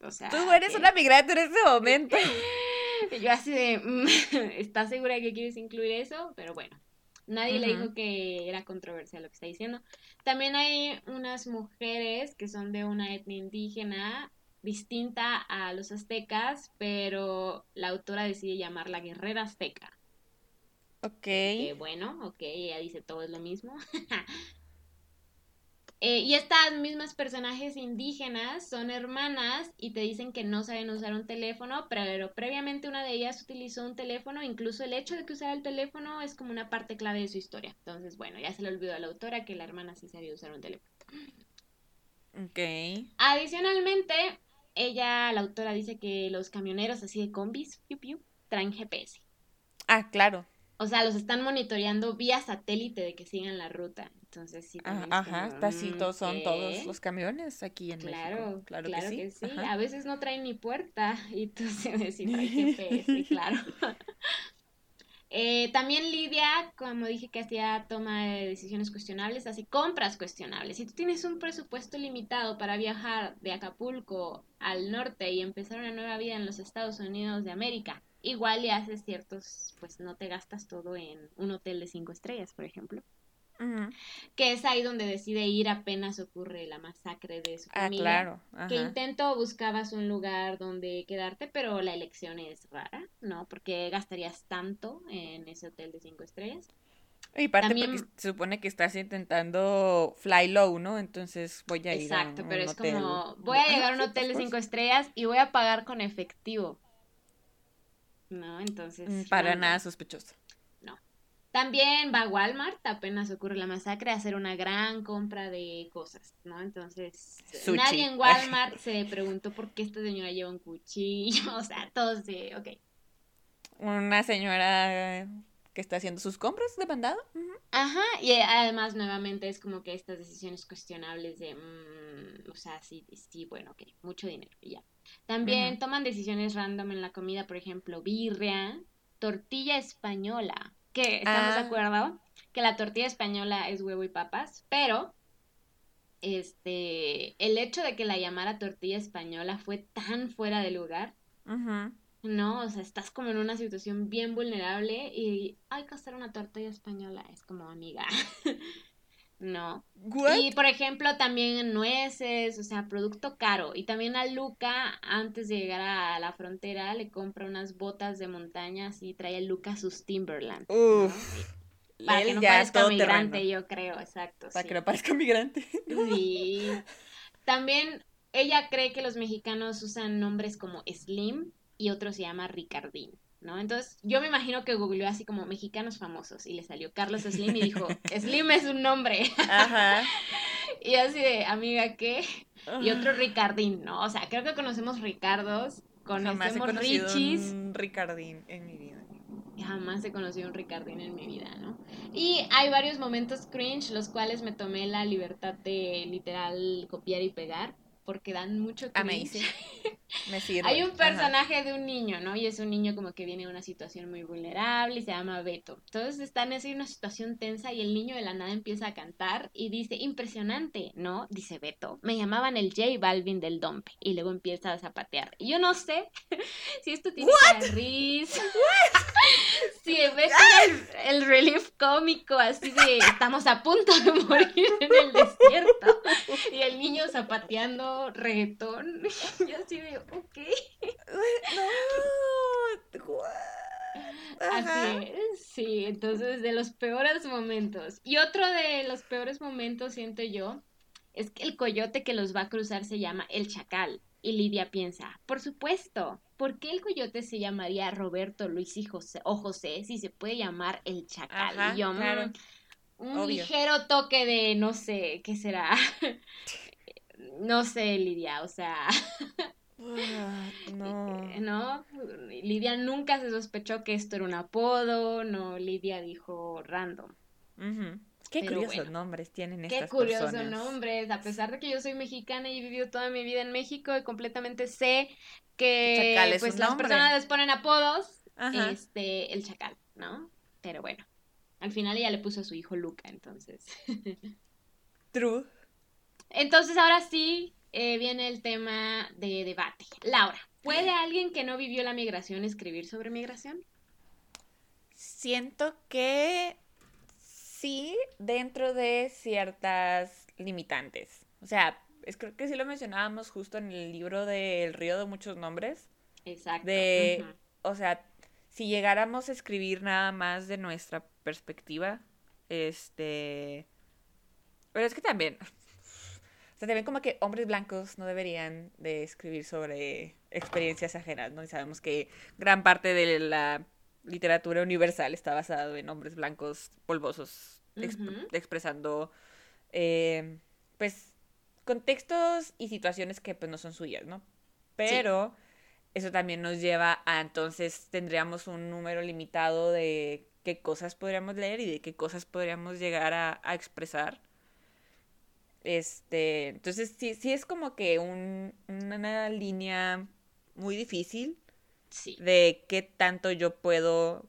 O sea. Tú eres una migrante en ese momento. Yo así de, mm, ¿estás segura de que quieres incluir eso? Pero bueno, nadie le dijo que era controversial lo que está diciendo. También hay unas mujeres que son de una etnia indígena distinta a los aztecas, pero la autora decide llamarla guerrera azteca. Ok. bueno, ok, ella dice todo es lo mismo. Eh, y estas mismas personajes indígenas son hermanas y te dicen que no saben usar un teléfono, pero previamente una de ellas utilizó un teléfono, incluso el hecho de que usara el teléfono es como una parte clave de su historia. Entonces, bueno, ya se le olvidó a la autora que la hermana sí sabía usar un teléfono. Ok. Adicionalmente, ella, la autora, dice que los camioneros así de combis, traen GPS. Ah, claro. O sea, los están monitoreando vía satélite de que sigan la ruta. Entonces sí. Ah, ajá, así mm, son todos los camiones aquí en claro, México. Claro, claro que sí. A veces no traen ni puerta y tú se decís, hay GPS, claro. Eh, también Lidia, como dije que hacía toma de decisiones cuestionables, hace compras cuestionables. Si tú tienes un presupuesto limitado para viajar de Acapulco al norte y empezar una nueva vida en los Estados Unidos de América, igual le haces ciertos, pues no te gastas todo en un hotel de cinco estrellas, por ejemplo. Que es ahí donde decide ir apenas ocurre la masacre de su ah, familia. claro. Que intento buscabas un lugar donde quedarte, pero la elección es rara, ¿no? Porque gastarías tanto en ese hotel de cinco estrellas. Y parte porque se supone que estás intentando fly low, ¿no? Entonces voy a ir Exacto, pero es como, voy a llegar a un hotel de cinco estrellas y voy a pagar con efectivo. ¿No? Entonces... Mm, para nada sospechoso. También va a Walmart, apenas ocurre la masacre, a hacer una gran compra de cosas, ¿no? Entonces, nadie en Walmart se preguntó por qué esta señora lleva un cuchillo, o sea, todos de, ok. Una señora que está haciendo sus compras de mandado. Ajá, y además nuevamente es como que estas decisiones cuestionables de, mm, o sea, sí, sí, bueno, ok, mucho dinero y ya. También toman decisiones random en la comida, por ejemplo, birria, tortilla española que estamos de ah. acuerdo que la tortilla española es huevo y papas, pero este el hecho de que la llamara tortilla española fue tan fuera de lugar. No, o sea, estás como en una situación bien vulnerable y hay que hacer una tortilla española, es como amiga. No. Y por ejemplo, también nueces, o sea, producto caro. Y también a Luca, antes de llegar a la frontera, le compra unas botas de montaña y trae a Luca sus Timberland. Uf. Para que no parezca migrante, yo creo, exacto. Para que no parezca migrante. Sí. También ella cree que los mexicanos usan nombres como Slim y otro se llama Ricardín. ¿no? Entonces yo me imagino que googleó así como mexicanos famosos y le salió Carlos Slim y dijo, Slim es un nombre. Ajá. y así de, amiga, ¿qué? Y otro Ricardín, ¿no? O sea, creo que conocemos Ricardos, conocemos Richis. Un Ricardín en mi vida. Jamás he conocido un Ricardín en mi vida, ¿no? Y hay varios momentos cringe, los cuales me tomé la libertad de literal copiar y pegar porque dan mucho cringe. Me sirve. Hay un personaje de un niño, ¿no? Y es un niño como que viene de una situación muy vulnerable y se llama Beto. Entonces están en una situación tensa y el niño de la nada empieza a cantar y dice, impresionante, ¿no? Dice Beto. Me llamaban el J Balvin del Dompe. Y luego empieza a zapatear. Y yo no sé si esto tiene que risa. si Beto el, el relief cómico así de estamos a punto de morir en el desierto. Y el niño zapateando reggaetón. Y así de, ok. No, Así es, sí, entonces de los peores momentos. Y otro de los peores momentos, siento yo, es que el coyote que los va a cruzar se llama el chacal. Y Lidia piensa, por supuesto, ¿por qué el coyote se llamaría Roberto, Luis y José, o José si se puede llamar el chacal? y yo, mm, un ligero toque de, no sé, ¿qué será? No sé, Lidia, o sea... no. ¿No? Lidia nunca se sospechó que esto era un apodo, no, Lidia dijo random. Qué curiosos nombres tienen estas Qué curiosos nombres. A pesar de que yo soy mexicana y he vivido toda mi vida en México y completamente sé que pues las personas les ponen apodos. Este, el chacal, ¿no? Pero bueno. Al final ella le puso a su hijo Luca, entonces. True. Entonces ahora sí eh, viene el tema de debate. Laura, ¿puede alguien que no vivió la migración escribir sobre migración? Siento que sí dentro de ciertas limitantes. O sea, es, creo que sí lo mencionábamos justo en el libro de El río de muchos nombres. Exacto. De, o sea, si llegáramos a escribir nada más de nuestra perspectiva, este... Pero es que también, sea, también como que hombres blancos no deberían de escribir sobre experiencias ajenas, ¿no? Y sabemos que gran parte de la literatura universal está basado en hombres blancos polvosos expresando eh, pues contextos y situaciones que pues no son suyas, ¿no? Pero eso también nos lleva a entonces tendríamos un número limitado de qué cosas podríamos leer y de qué cosas podríamos llegar a, a expresar. Este, entonces sí, sí es como que un, una línea muy difícil de qué tanto yo puedo,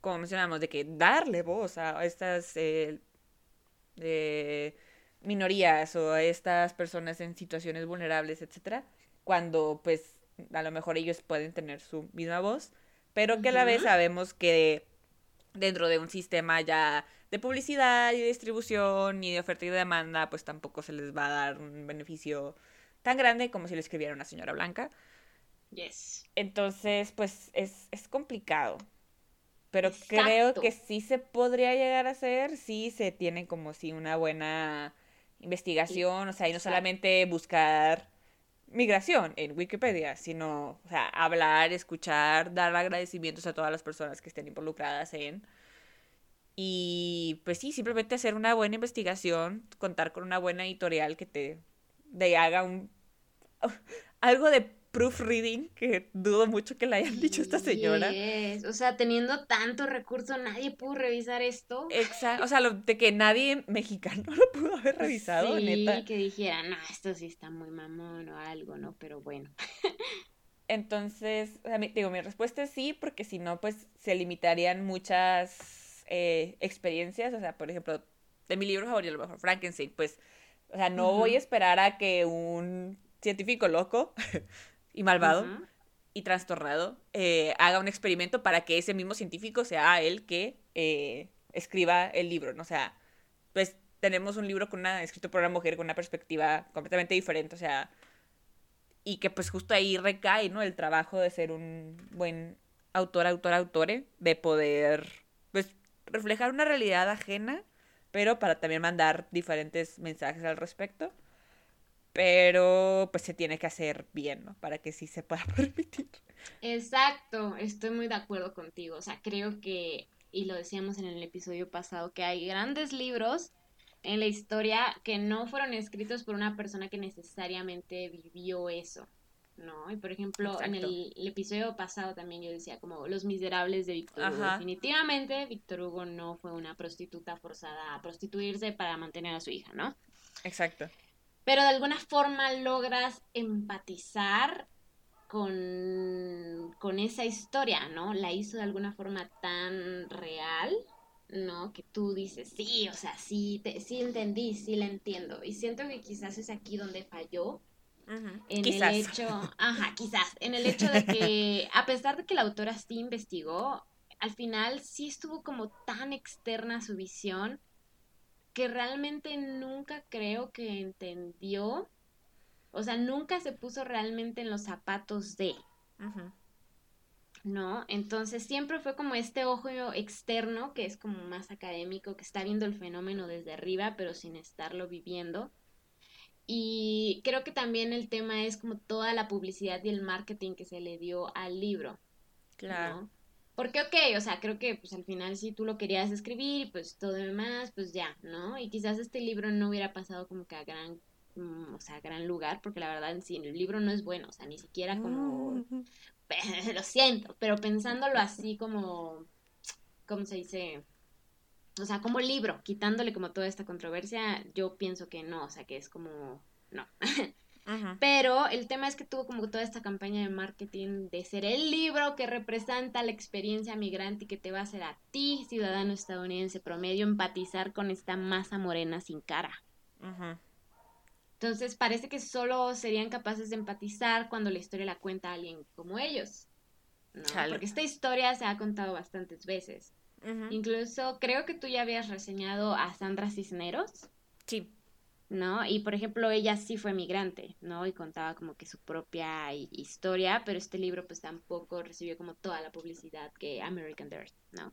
como mencionamos, de que darle voz a estas eh, minorías o a estas personas en situaciones vulnerables, etcétera, cuando pues a lo mejor ellos pueden tener su misma voz, pero que a la vez sabemos que dentro de un sistema ya de publicidad y distribución y de oferta y de demanda, pues tampoco se les va a dar un beneficio tan grande como si lo escribiera una señora blanca. Yes. Entonces, pues es, complicado. Pero creo que sí se podría llegar a hacer, sí se tiene como si una buena investigación, o sea, y no solamente buscar migración en Wikipedia, sino, o sea, hablar, escuchar, dar agradecimientos a todas las personas que estén involucradas en. Y pues sí, simplemente hacer una buena investigación, contar con una buena editorial que te de haga un algo de proofreading, que dudo mucho que le hayan dicho esta señora. O sea, teniendo tanto recurso, nadie pudo revisar esto. Exacto, o sea, lo, de que nadie mexicano lo pudo haber revisado, sí, que dijera, no, esto sí está muy mamón o algo, ¿no? Pero bueno. Entonces, o sea, digo, mi respuesta es sí, porque si no, pues se limitarían muchas eh, experiencias. O sea, por ejemplo, de mi libro favorito, a lo mejor Frankenstein, pues, o sea, no voy a esperar a que un científico loco y malvado y trastornado eh, haga un experimento para que ese mismo científico sea él que eh, escriba el libro, ¿no? O sea, pues tenemos un libro con una, escrito por una mujer con una perspectiva completamente diferente, o sea, y que pues justo ahí recae, ¿no? El trabajo de ser un buen autor, autor, autore, de poder, reflejar una realidad ajena, pero para también mandar diferentes mensajes al respecto pero pues se tiene que hacer bien, ¿no? Para que sí se pueda permitir. Exacto, estoy muy de acuerdo contigo, o sea, creo que, y lo decíamos en el episodio pasado, que hay grandes libros en la historia que no fueron escritos por una persona que necesariamente vivió eso, ¿no? Y por ejemplo, en el, episodio pasado también yo decía como Los Miserables de Víctor Hugo. Definitivamente Víctor Hugo no fue una prostituta forzada a prostituirse para mantener a su hija, ¿no? Exacto pero de alguna forma logras empatizar con, con esa historia, ¿no? La hizo de alguna forma tan real, ¿no? Que tú dices, sí, o sea, sí, te, sí entendí, sí la entiendo. Y siento que quizás es aquí donde falló. En el hecho, ajá, quizás, en el hecho de que, a pesar de que la autora sí investigó, al final sí estuvo como tan externa su visión que realmente nunca creo que entendió, o sea, nunca se puso realmente en los zapatos de. ¿no? Entonces siempre fue como este ojo externo que es como más académico, que está viendo el fenómeno desde arriba, pero sin estarlo viviendo. Y creo que también el tema es como toda la publicidad y el marketing que se le dio al libro. Claro. Porque, ok, o sea, creo que pues al final si tú lo querías escribir pues todo demás, pues ya, ¿no? Y quizás este libro no hubiera pasado como que a gran, mm, o sea, gran lugar, porque la verdad en sí, el libro no es bueno, o sea, ni siquiera como, lo siento, pero pensándolo así como, ¿cómo se dice? O sea, como libro, quitándole como toda esta controversia, yo pienso que no, o sea, que es como, no. Pero el tema es que tuvo como toda esta campaña de marketing de ser el libro que representa la experiencia migrante y que te va a hacer a ti, ciudadano estadounidense promedio, empatizar con esta masa morena sin cara. Entonces parece que solo serían capaces de empatizar cuando la historia la cuenta alguien como ellos. ¿no? Porque esta historia se ha contado bastantes veces. Incluso creo que tú ya habías reseñado a Sandra Cisneros. Sí. ¿no? Y por ejemplo, ella sí fue migrante, ¿no? Y contaba como que su propia historia, pero este libro pues tampoco recibió como toda la publicidad que American Dirt, ¿no?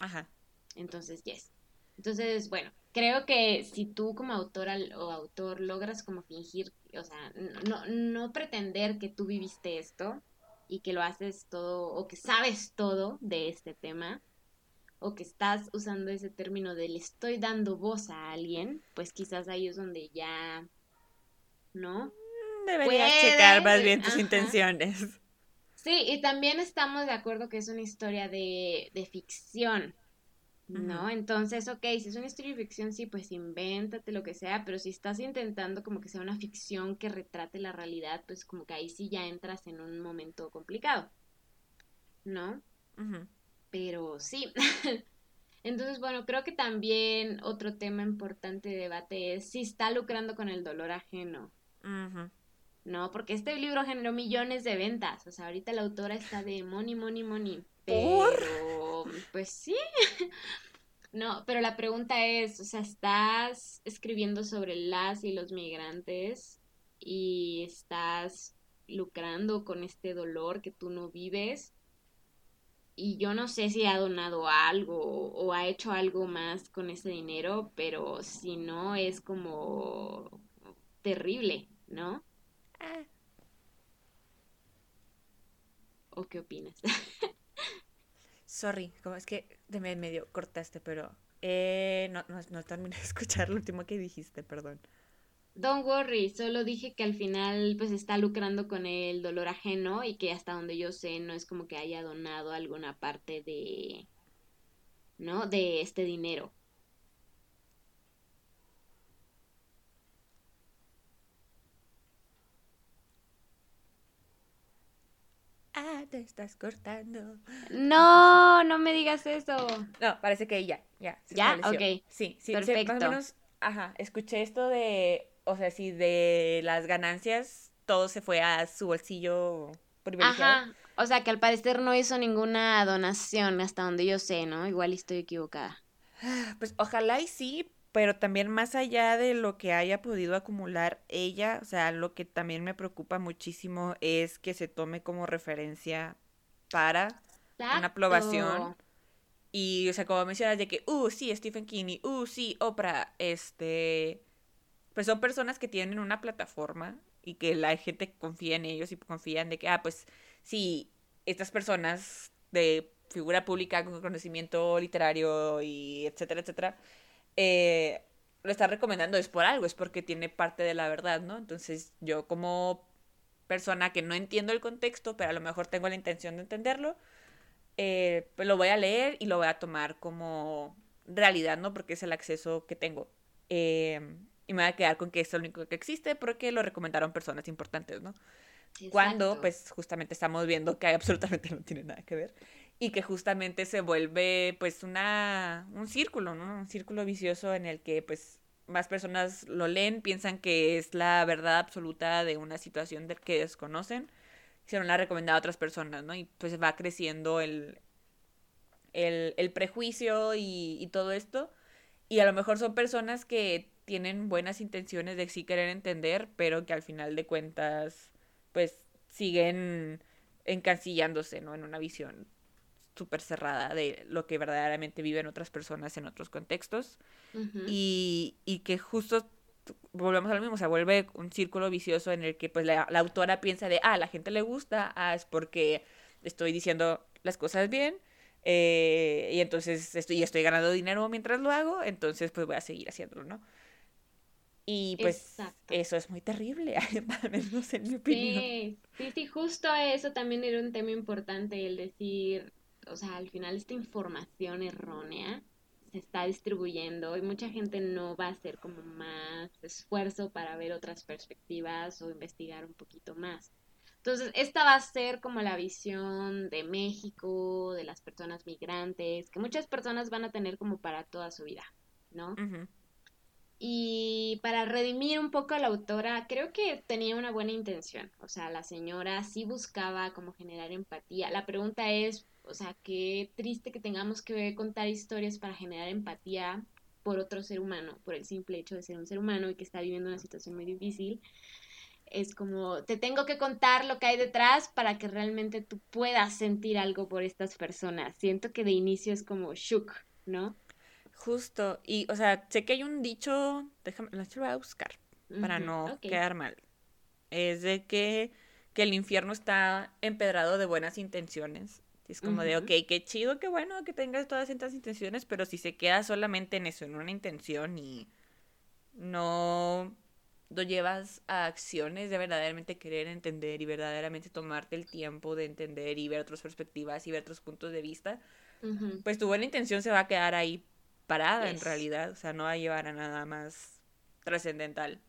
Ajá. Entonces, yes. Entonces, bueno, creo que si tú como autora o autor logras como fingir, o sea, no, no pretender que tú viviste esto y que lo haces todo o que sabes todo de este tema, o que estás usando ese término de le estoy dando voz a alguien, pues quizás ahí es donde ya, ¿no? Mm, deberías checar más bien tus intenciones. Sí, y también estamos de acuerdo que es una historia de, de ficción, ¿no? Entonces, ok, si es una historia de ficción, sí, pues invéntate lo que sea, pero si estás intentando como que sea una ficción que retrate la realidad, pues como que ahí sí ya entras en un momento complicado, ¿no? Pero sí. Entonces, bueno, creo que también otro tema importante de debate es si está lucrando con el dolor ajeno. No, porque este libro generó millones de ventas. O sea, ahorita la autora está de money, money, money. Pero, pues sí. No, pero la pregunta es, o sea, estás escribiendo sobre las y los migrantes y estás lucrando con este dolor que tú no vives y yo no sé si ha donado algo o ha hecho algo más con ese dinero, pero si no es como terrible, ¿no? Ah. ¿O qué opinas? Sorry, como es que de medio cortaste, pero eh, no, no, no terminé de escuchar lo último que dijiste, perdón. Don't worry, solo dije que al final pues está lucrando con el dolor ajeno y que hasta donde yo sé no es como que haya donado alguna parte de, ¿no? De este dinero. Ah, te estás cortando. No, no me digas eso. No, parece que ya, ya. ¿Ya? Ok. Sí, sí, Perfecto. ajá, escuché esto de o sea, si de las ganancias todo se fue a su bolsillo privilegiado. Ajá, o sea que al parecer no hizo ninguna donación hasta donde yo sé, ¿no? Igual estoy equivocada. Pues ojalá y sí, pero también más allá de lo que haya podido acumular ella, o sea, lo que también me preocupa muchísimo es que se tome como referencia para una aprobación. Y, o sea, como mencionas de que, uh, sí, Stephen King, uh, sí, Oprah, este, pues son personas que tienen una plataforma y que la gente confía en ellos y confían de que, ah, pues sí, estas personas de figura pública con conocimiento literario y etcétera, etcétera, eh, lo está recomendando es por algo, es porque tiene parte de la verdad, ¿no? Entonces yo como persona que no entiendo el contexto, pero a lo mejor tengo la intención de entenderlo, eh, pues lo voy a leer y lo voy a tomar como realidad, ¿no? Porque es el acceso que tengo. Eh, y me voy a quedar con que es lo único que existe porque lo recomendaron personas importantes, ¿no? Cuando, pues, justamente estamos viendo que absolutamente no tiene nada que ver y que justamente se vuelve, pues, una, un círculo, ¿no? Un círculo vicioso en el que, pues, más personas lo leen, piensan que es la verdad absoluta de una situación del que desconocen, se lo han recomendado a otras personas, ¿no? Y pues va creciendo el, el, el prejuicio y, y todo esto. Y a lo mejor son personas que tienen buenas intenciones de sí querer entender, pero que al final de cuentas, pues siguen encasillándose, ¿no? En una visión súper cerrada de lo que verdaderamente viven otras personas en otros contextos. y, y, que justo volvemos a lo mismo, se vuelve un círculo vicioso en el que pues la, autora piensa de, ah, la gente le gusta, ah, es porque estoy diciendo las cosas bien, eh, y entonces estoy, estoy ganando dinero mientras lo hago, entonces pues voy a seguir haciéndolo, ¿no? Y pues eso es muy terrible, al menos en mi opinión. Sí, sí, sí, justo eso también era un tema importante, el decir, o sea, al final esta información errónea se está distribuyendo y mucha gente no va a hacer como más esfuerzo para ver otras perspectivas o investigar un poquito más. Entonces, esta va a ser como la visión de México, de las personas migrantes, que muchas personas van a tener como para toda su vida, ¿no? Y para redimir un poco a la autora, creo que tenía una buena intención. O sea, la señora sí buscaba como generar empatía. La pregunta es, o sea, qué triste que tengamos que contar historias para generar empatía por otro ser humano, por el simple hecho de ser un ser humano y que está viviendo una situación muy difícil. Es como, te tengo que contar lo que hay detrás para que realmente tú puedas sentir algo por estas personas. Siento que de inicio es como shook, ¿no? Justo, y o sea, sé que hay un dicho, déjame, lo voy a buscar para no quedar mal. Es de que, que el infierno está empedrado de buenas intenciones es como de, ok, qué chido, qué bueno que tengas todas estas intenciones, pero si se queda solamente en eso, en una intención y no lo llevas a acciones de verdaderamente querer entender y verdaderamente tomarte el tiempo de entender y ver otras perspectivas y ver otros puntos de vista, pues tu buena intención se va a quedar ahí parada en realidad, o sea, no va a llevar a nada más trascendental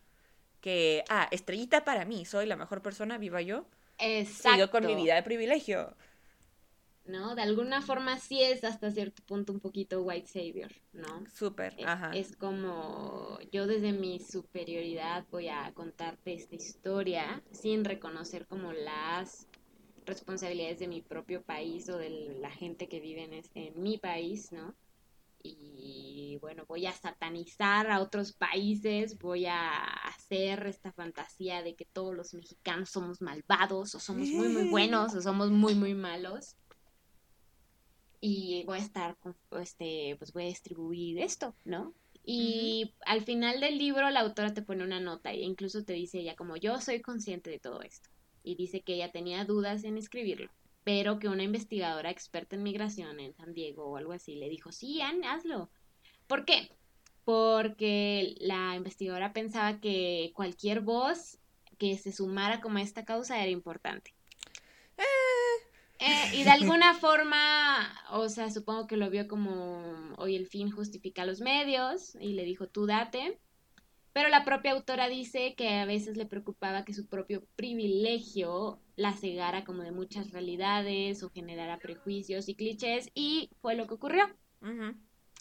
que, ah, estrellita para mí, soy la mejor persona, viva yo. Exacto. Sigo con mi vida de privilegio. ¿No? De alguna forma sí es hasta cierto punto un poquito white savior, ¿no? Súper, ajá. Es como yo desde mi superioridad voy a contarte esta historia sin reconocer como las responsabilidades de mi propio país o de la gente que vive en, en mi país, ¿no? Y bueno, voy a satanizar a otros países, voy a hacer esta fantasía de que todos los mexicanos somos malvados o somos muy, muy buenos o somos muy, muy malos y voy a estar, este, pues voy a distribuir esto, ¿no? Y al final del libro la autora te pone una nota e incluso te dice ella como yo soy consciente de todo esto. Y dice que ella tenía dudas en escribirlo, pero que una investigadora experta en migración en San Diego o algo así le dijo, sí, Anne, hazlo. ¿Por qué? Porque la investigadora pensaba que cualquier voz que se sumara como a esta causa era importante. Eh, y de alguna forma, o sea, supongo que lo vio como hoy el fin justifica los medios y le dijo tú date. Pero la propia autora dice que a veces le preocupaba que su propio privilegio la cegara como de muchas realidades o generara prejuicios y clichés y fue lo que ocurrió.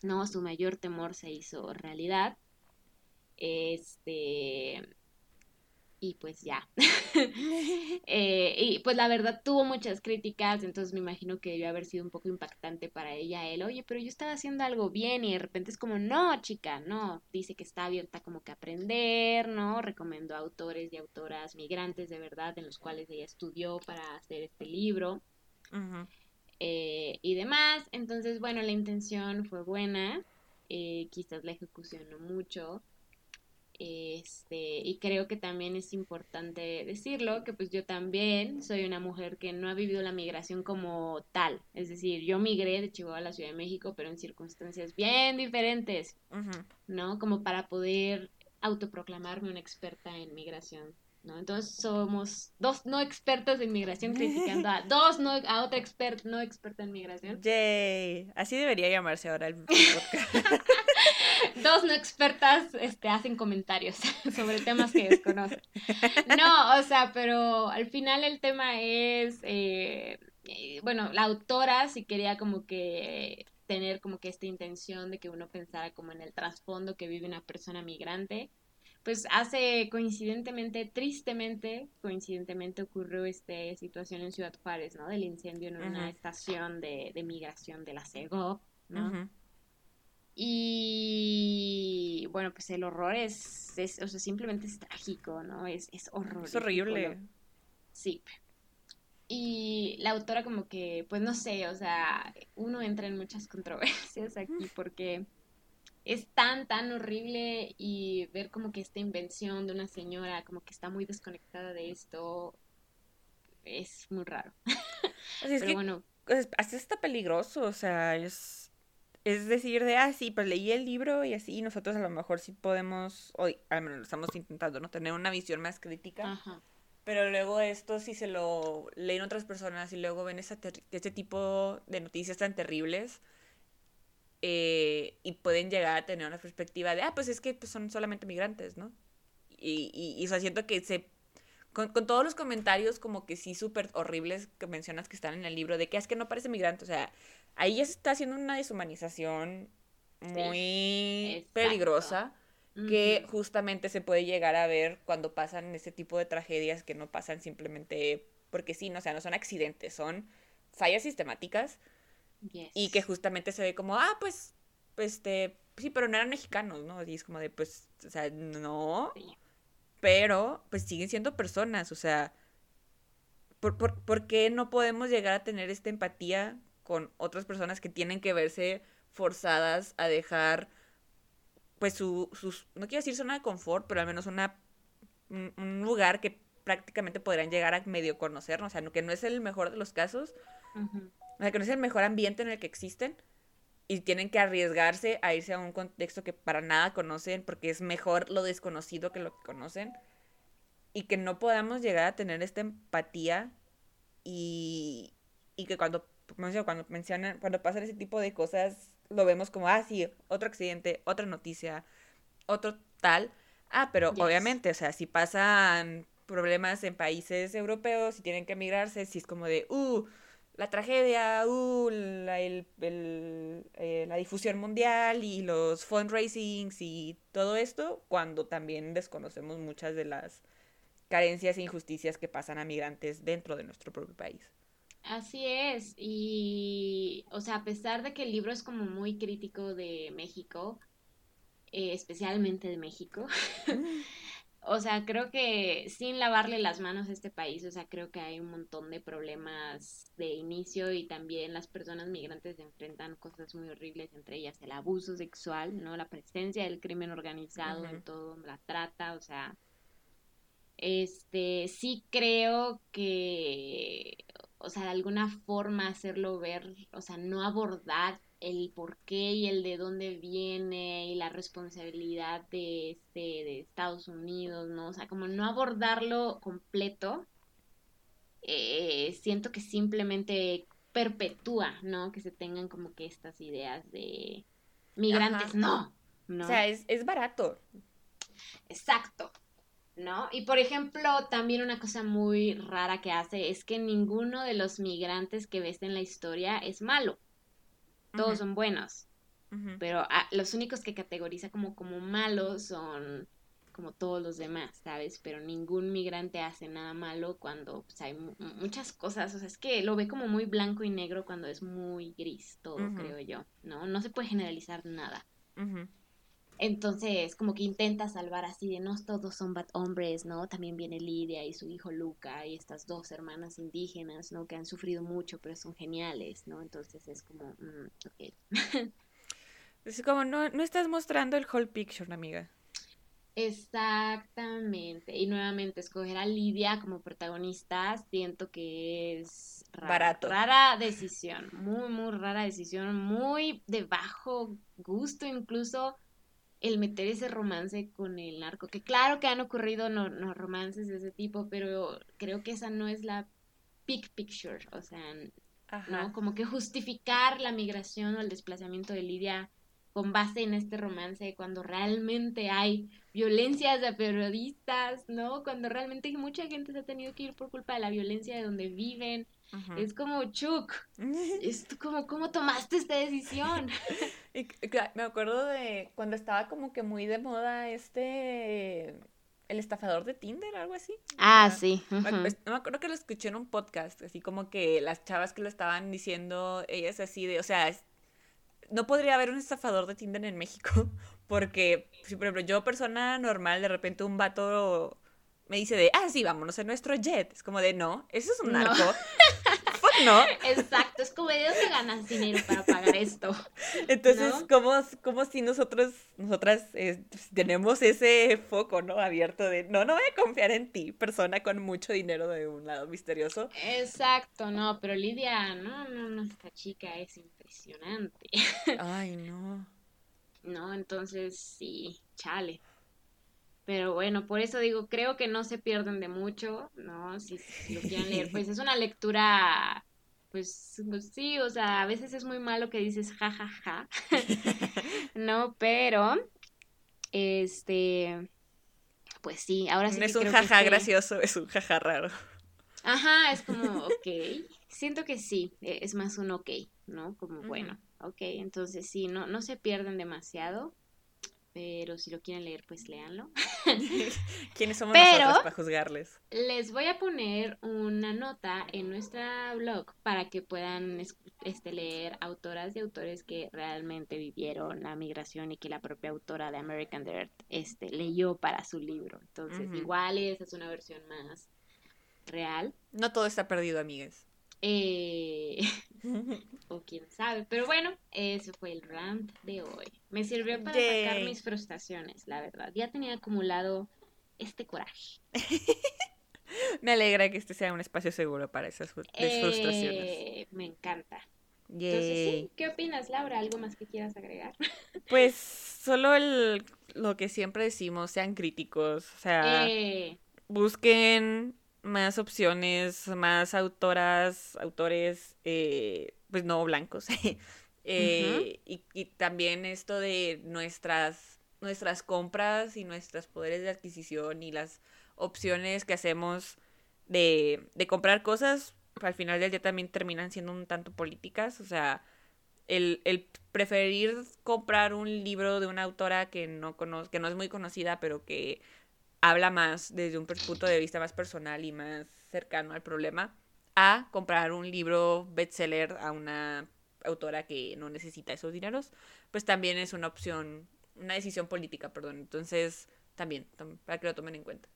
No, su mayor temor se hizo realidad. Este, y pues ya. Eh, y pues la verdad tuvo muchas críticas, entonces me imagino que debió haber sido un poco impactante para ella él, oye, pero yo estaba haciendo algo bien y de repente es como, no, chica, no, dice que está abierta como que a aprender, ¿no? Recomendó autores y autoras migrantes de verdad en los cuales ella estudió para hacer este libro. Eh, y demás, entonces bueno, la intención fue buena, eh, quizás la ejecución no mucho, este, y creo que también es importante decirlo, que pues yo también soy una mujer que no ha vivido la migración como tal. Es decir, yo migré de Chihuahua a la Ciudad de México, pero en circunstancias bien diferentes, ¿no? Como para poder autoproclamarme una experta en migración. ¿No? Entonces somos dos no expertos en migración criticando a dos no, a otra expert, no experta en migración. Yay, así debería llamarse ahora el podcast. dos no expertas este, hacen comentarios sobre temas que desconocen. No, o sea, pero al final el tema es, eh, eh, bueno, la autora sí quería como que tener como que esta intención de que uno pensara como en el trasfondo que vive una persona migrante pues hace coincidentemente, tristemente, coincidentemente ocurrió esta situación en Ciudad Juárez, ¿no? Del incendio en una estación de, migración de la CEGO, ¿no? Y bueno, pues el horror es, o sea, simplemente es trágico, ¿no? Es, es horror. Es horrible. Sí. Y la autora como que, pues no sé, o sea, uno entra en muchas controversias aquí porque es tan, tan horrible y ver como que esta invención de una señora como que está muy desconectada de esto es muy raro. es Pero bueno. Así está peligroso, o sea, es, es decir, de, ah, sí, pues leí el libro y así nosotros a lo mejor sí podemos, hoy al menos lo estamos intentando, ¿no? Tener una visión más crítica. Ajá. Pero luego esto, si se lo leen otras personas y luego ven esa este tipo de noticias tan terribles, eh, y pueden llegar a tener una perspectiva de, ah, pues es que pues, son solamente migrantes, ¿no? Y, y, y o sea, siento que se... Con, con todos los comentarios como que sí súper horribles que mencionas que están en el libro, de que es que no parece migrante, o sea, ahí ya se está haciendo una deshumanización muy peligrosa que justamente se puede llegar a ver cuando pasan ese tipo de tragedias que no pasan simplemente porque sí, no, o sea, no son accidentes, son fallas sistemáticas y que justamente se ve como, ah, pues, este, sí, pero no eran mexicanos, ¿no? Y es como de, pues, o sea, no. Pero, pues siguen siendo personas, o sea, ¿por, por, ¿por qué no podemos llegar a tener esta empatía con otras personas que tienen que verse forzadas a dejar, pues, su, sus, no quiero decir zona de confort, pero al menos una, un, lugar que prácticamente podrían llegar a medio conocer, o sea, que no es el mejor de los casos, o sea, que no es el mejor ambiente en el que existen y tienen que arriesgarse a irse a un contexto que para nada conocen porque es mejor lo desconocido que lo que conocen y que no podamos llegar a tener esta empatía y, y que cuando, cuando mencionan, cuando pasan ese tipo de cosas lo vemos como, ah, sí, otro accidente, otra noticia, otro tal. Ah, pero obviamente, o sea, si pasan problemas en países europeos, si tienen que emigrarse, si es como de, uh, la tragedia, uh, la, el, eh, la difusión mundial y los fundraisings y todo esto, cuando también desconocemos muchas de las carencias e injusticias que pasan a migrantes dentro de nuestro propio país. Así es, y o sea, a pesar de que el libro es como muy crítico de México, eh, especialmente de México, o sea, creo que sin lavarle las manos a este país, o sea, creo que hay un montón de problemas de inicio y también las personas migrantes enfrentan cosas muy horribles, entre ellas el abuso sexual, ¿no? La presencia del crimen organizado en todo, la trata, o sea, este, sí creo que, o sea, de alguna forma hacerlo ver, o sea, no abordar el por qué y el de dónde viene y la responsabilidad de, este, de Estados Unidos, ¿no? O sea, como no abordarlo completo, eh, siento que simplemente perpetúa, ¿no? Que se tengan como que estas ideas de migrantes, no, no. O sea, es, es barato. Exacto, ¿no? Y por ejemplo, también una cosa muy rara que hace es que ninguno de los migrantes que ves en la historia es malo todos son buenos. Pero ah, los únicos que categoriza como, como malos son como todos los demás, ¿sabes? Pero ningún migrante hace nada malo cuando pues, hay muchas cosas, o sea, es que lo ve como muy blanco y negro cuando es muy gris todo, creo yo, ¿no? No se puede generalizar nada. Entonces, como que intenta salvar así de no todos son bad hombres, ¿no? También viene Lidia y su hijo Luca y estas dos hermanas indígenas, ¿no? Que han sufrido mucho, pero son geniales, ¿no? Entonces es como, mm, ok. es como, no, no estás mostrando el whole picture, amiga. Exactamente. Y nuevamente, escoger a Lidia como protagonista, siento que es Barato. rara decisión, muy, muy rara decisión, muy de bajo gusto incluso el meter ese romance con el narco, que claro que han ocurrido no, no romances de ese tipo, pero creo que esa no es la big picture, o sea, ¿no? Como que justificar la migración o el desplazamiento de Lidia con base en este romance cuando realmente hay violencias de periodistas, ¿no? Cuando realmente mucha gente se ha tenido que ir por culpa de la violencia de donde viven. Es como, Chuck, es como, ¿cómo tomaste esta decisión? y, me acuerdo de cuando estaba como que muy de moda este el estafador de Tinder, algo así. Ah, sí. No me acuerdo que lo escuché en un podcast, así como que las chavas que lo estaban diciendo, ellas así de, o sea, no podría haber un estafador de Tinder en México, porque, si por ejemplo, yo persona normal, de repente un vato me dice de, ah, sí, vámonos en nuestro jet. Es como de, no, eso es un No. narco. Fuck no. Exacto, es como de dónde ganas dinero para pagar esto. Entonces, ¿No? como, como si nosotros, nosotras eh, pues, tenemos ese foco, ¿no? Abierto de, no, no voy a confiar en ti, persona con mucho dinero de un lado misterioso. Exacto, no, pero Lidia, no, no, no, esta chica es impresionante. Ay, no. ¿no? Entonces, sí, chale. Pero bueno, por eso digo, creo que no se pierden de mucho, ¿no? Si, si lo quieren leer, pues es una lectura, pues, pues sí, o sea, a veces es muy malo que dices ja, ja, ja, ¿no? Pero, este, pues sí, ahora sí No que es un jaja este- gracioso, es un jaja raro. Ajá, es como, ok. Siento que sí, e- es más un ok, ¿no? Como, bueno, ok, entonces sí, no, no se pierden demasiado, pero si lo quieren leer, pues léanlo. ¿Quiénes somos Pero- nosotros para juzgarles? Les voy a poner una nota en nuestra blog para que puedan es- este, leer autoras y autores que realmente vivieron la migración y que la propia autora de American Dirt este, leyó para su libro. Entonces, igual esa es una versión más real. No todo está perdido, amigues. Eh, o quién sabe. Pero bueno, ese fue el rant de hoy. Me sirvió para sacar Yay. mis frustraciones, la verdad. Ya tenía acumulado este coraje. Me alegra que este sea un espacio seguro para esas des- frustraciones. Eh, me encanta. Entonces, sí, ¿qué opinas, Laura? ¿Algo más que quieras agregar? Pues solo el, lo que siempre decimos, sean críticos, o sea, Eh, busquen más opciones, más autoras, autores, eh, pues no blancos. Eh, y, y también esto de nuestras, nuestras compras y nuestros poderes de adquisición y las opciones que hacemos de, de comprar cosas, al final del día también terminan siendo un tanto políticas. O sea, el, el preferir comprar un libro de una autora que no, cono- que no es muy conocida, pero que habla más desde un punto de vista más personal y más cercano al problema, a comprar un libro bestseller a una autora que no necesita esos dineros, pues también es una opción, una decisión política, perdón. Entonces, también, tam- para que lo tomen en cuenta.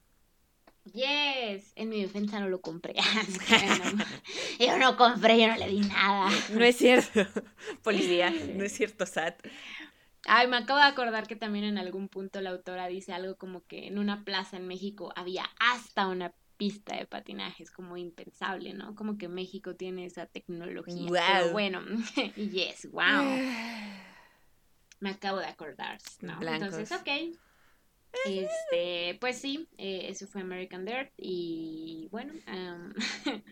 yes, en mi defensa no lo compré. yo no compré, yo no le di nada. No es cierto, policía, no es cierto, Sat. Ay, me acabo de acordar que también en algún punto la autora dice algo como que en una plaza en México había hasta una pista de patinaje, es como impensable, ¿no? Como que México tiene esa tecnología. Pero Guau. bueno, yes, wow. Me acabo de acordar, ¿no? Blancos. Entonces, ok. Este, pues sí, eh, eso fue American Dirt y bueno, am,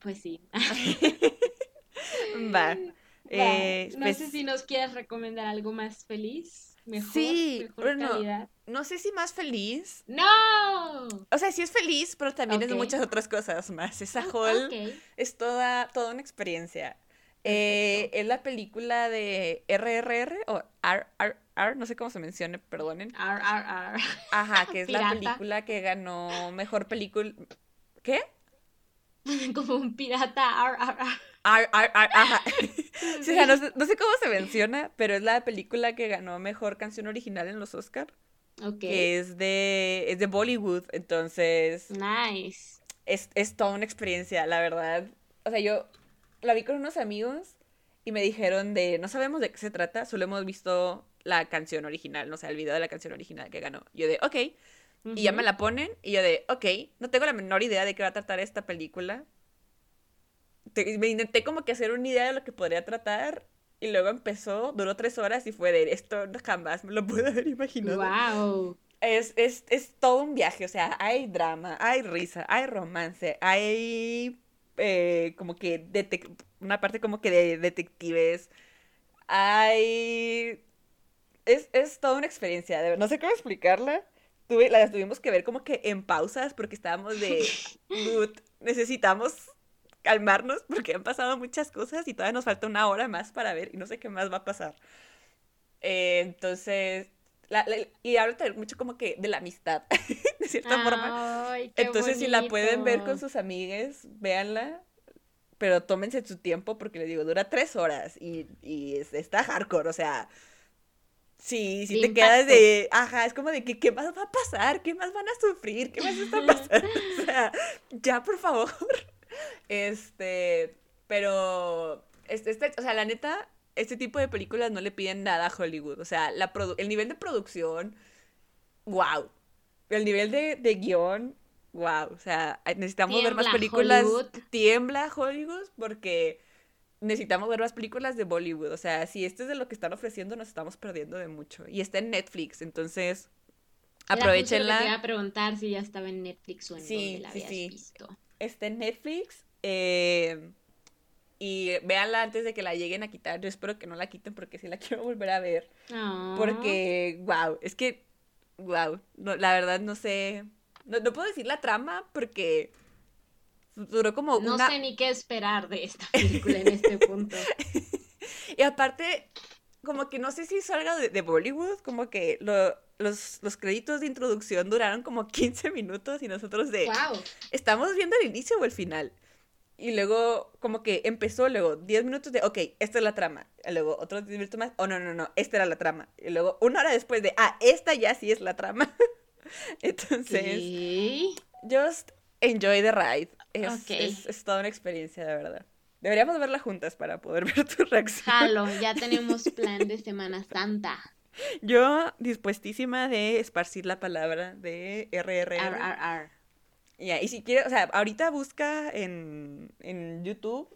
pues sí. Va. Eh, no pues, sé si nos quieres recomendar algo más feliz, mejor, Sí, mejor bueno. calidad. no sé si más feliz. ¡No! O sea, sí es feliz, pero también es Ok. muchas otras cosas más. Esa Hall es toda, toda una experiencia. Eh, es la película de RRR o RRR, no sé cómo se mencione, perdonen. Ar. Ajá, que es la película que ganó mejor película. ¿Qué? Como un pirata. Ar, ar, ar. Ar, ar, ar, ajá. Sí, o sea, no, sé, no sé cómo se menciona, pero es la película que ganó mejor canción original en los Oscar, Ok. que es de, es de Bollywood, entonces Nice. es, es toda una experiencia, la verdad. O sea, yo la vi con unos amigos y me dijeron de, no sabemos de qué se trata, solo hemos visto la canción original, no sea, el video de la canción original que ganó. Yo de, ok, y ya me la ponen y yo de, ok, no tengo la menor idea de qué va a tratar esta película. Te- me intenté como que hacer una idea de lo que podría tratar y luego empezó, duró tres horas y fue de, esto jamás me lo puedo haber imaginado. Wow. Es, es, es todo un viaje, o sea, hay drama, hay risa, hay romance, hay eh, como que una parte como que de detectives, hay... Es, es toda una experiencia, de no sé cómo explicarla. Tuve, la tuvimos que ver como que en pausas porque estábamos de, "Dude, necesitamos calmarnos porque han pasado muchas cosas y todavía nos falta una hora más para ver y no sé qué más va a pasar. Eh, entonces, la- la- y habla mucho como que de la amistad, de cierta forma. Ay, qué Entonces, si la pueden ver con bonito. sus amigues, véanla, pero tómense su tiempo porque les digo, dura tres horas y, y es- está hardcore, o sea, Sí, sí te quedas de, ajá, es como de que, ¿qué más va a pasar? ¿Qué más van a sufrir? ¿Qué más está pasando? o sea, ya, por favor. Este, pero, este, este, o sea, la neta, este tipo de películas no le piden nada a Hollywood. O sea, la el nivel de producción, wow. El nivel de, de guion, wow. O sea, necesitamos ver más películas. Tiembla Hollywood porque necesitamos ver más películas de Bollywood. O sea, si esto es de lo que están ofreciendo, nos estamos perdiendo de mucho. Y está en Netflix, entonces aprovechenla. Te iba a preguntar si ya estaba en Netflix o en sí, la habías sí, visto. Está en Netflix. Eh, y véanla antes de que la lleguen a quitar. Yo espero que no la quiten porque sí la quiero volver a ver. Porque, wow, es que, wow, la verdad no sé. No, no puedo decir la trama porque duró como no sé ni qué esperar de esta película en este punto. y aparte, como que no sé si salga de, Bollywood, como que los, los, créditos de introducción duraron como 15 minutos y nosotros de... Wow. ¿Estamos viendo el inicio o el final? Y luego, como que empezó, luego 10 minutos de, ok, esta es la trama. Y luego otros 10 minutos más, oh, no, no, no, esta era la trama. Y luego una hora después de, ah, esta ya sí es la trama. Entonces, just enjoy the ride. Es, es, toda una experiencia, de verdad. Deberíamos verla juntas para poder ver tu reacción. Jalo, ya tenemos plan de Semana Santa. Yo dispuestísima de esparcir la palabra de RRR. Ya, y si quieres, o sea, ahorita busca en, en YouTube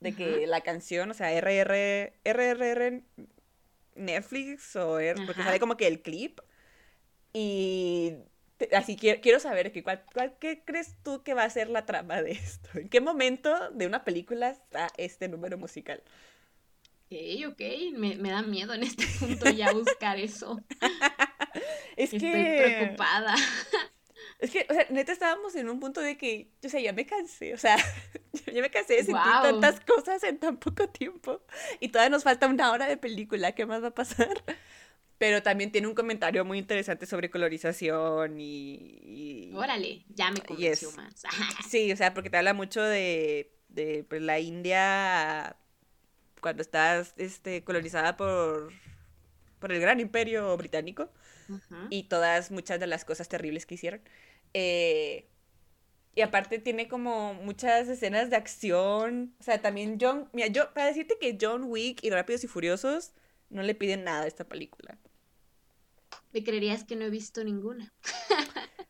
de que la canción, o sea, RR, RRR Netflix o porque sale como que el clip y así quiero, quiero saber que cuál, ¿qué crees tú que va a ser la trama de esto? ¿En qué momento de una película está este número musical? Ok, me, me da miedo en este punto ya buscar eso. es Estoy preocupada. Es que, o sea, neta estábamos en un punto de que, o sea, ya me cansé, o sea, ya me cansé de sentir tantas cosas en tan poco tiempo. Y todavía nos falta una hora de película, ¿qué más va a pasar? pero también tiene un comentario muy interesante sobre colorización y... Órale, ya me convenció más. sí, o sea, porque te habla mucho de, de pues, la India cuando estás este, colorizada por, por el gran imperio británico y todas, muchas de las cosas terribles que hicieron. Eh, y aparte tiene como muchas escenas de acción. O sea, también John. Mira, yo, para decirte que John Wick y Rápidos y Furiosos no le piden nada a esta película. Me creerías que no he visto ninguna.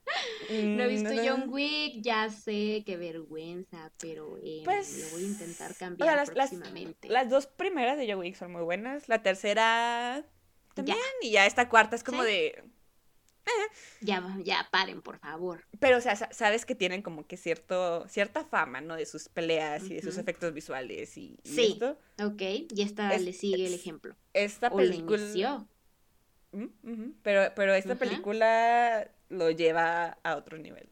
no he visto John Wick, ya sé, qué vergüenza, pero eh, pues, lo voy a intentar cambiar las, próximamente. Las, dos primeras de John Wick son muy buenas, la tercera también, y ya esta cuarta es como de... Eh. Ya, ya paren, por favor. Pero, o sea, sabes que tienen como que cierto, cierta fama, ¿no? De sus peleas y de sus efectos visuales y, sí. ok, y esta le sigue el ejemplo. Esta película... Pero, pero esta película lo lleva a otro nivel.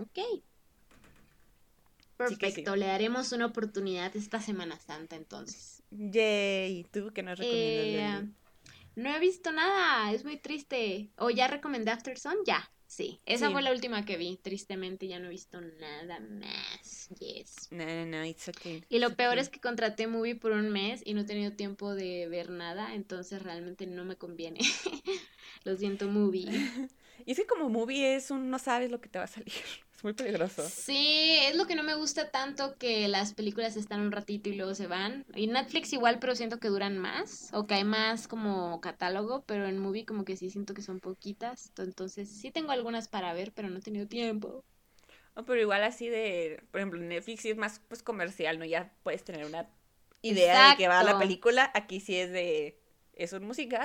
Ok. Perfecto, le daremos una oportunidad esta Semana Santa entonces. Yay, ¿tú qué nos recomiendas? Eh, no he visto nada, es muy triste. ¿O ya recomendé After Sun? Ya. Sí, esa fue la última que vi. Tristemente ya no he visto nada más. Yes. No, no, no, it's okay. Y lo peor es que contraté Movie por un mes y no he tenido tiempo de ver nada, entonces realmente no me conviene. lo siento, Movie. y es que como Movie es un no sabes lo que te va a salir. Es muy peligroso. Sí, es lo que no me gusta tanto que las películas están un ratito y luego se van. Y Netflix igual, pero siento que duran más. O que hay más como catálogo, pero en movie como que sí siento que son poquitas. Entonces sí tengo algunas para ver, pero no he tenido tiempo. No, pero igual así de, por ejemplo, Netflix sí es más pues comercial, ¿no? Ya puedes tener una idea de que va la película. Aquí sí es de es un musical,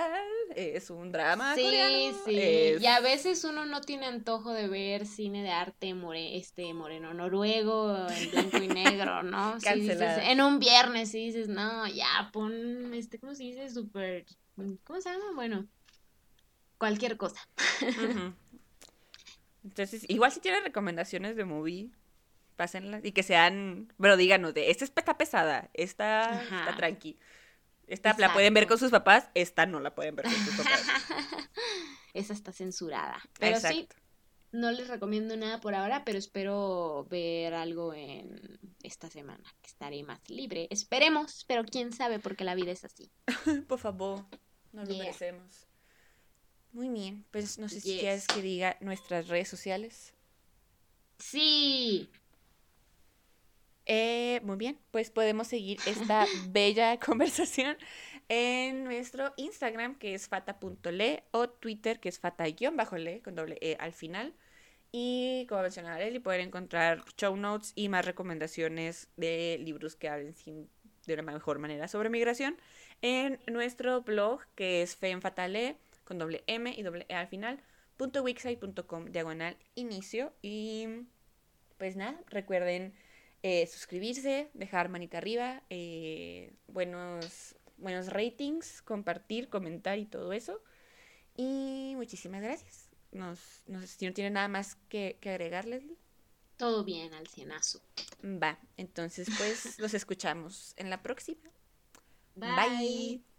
es un drama sí, Sí, Y a veces uno no tiene antojo de ver cine de arte more, este moreno noruego en blanco y negro, ¿no? en un viernes y dices, no, ya, pon, este, ¿cómo se dice? Súper, ¿cómo se llama? Bueno, cualquier cosa. Entonces, igual si tienen recomendaciones de movie, pásenlas y que sean, pero díganos de, esta está pesada, esta está tranqui. Esta la pueden ver con sus papás, esta no la pueden ver con sus papás. Esa está censurada. Pero sí, no les recomiendo nada por ahora, pero espero ver algo en esta semana, que estaré más libre. Esperemos, pero quién sabe, porque la vida es así. por favor, no lo merecemos. Muy bien, pues no sé si quieres que diga nuestras redes sociales. Sí. Eh, muy bien, pues podemos seguir esta bella conversación en nuestro Instagram que es fata.le o Twitter que es fata-le con doble E al final. Y como mencionaba Leli, pueden encontrar show notes y más recomendaciones de libros que hablen sin- de una mejor manera sobre migración en nuestro blog que es femfatale con doble M y doble E al final punto diagonal inicio y pues nada, recuerden eh, suscribirse, dejar manita arriba, eh, buenos, buenos ratings, compartir, comentar y todo eso. Y muchísimas gracias. Nos, no sé si no tiene nada más que, que agregar, Leslie. Todo bien al cienazo. Va, entonces pues los escuchamos en la próxima. Bye. Bye.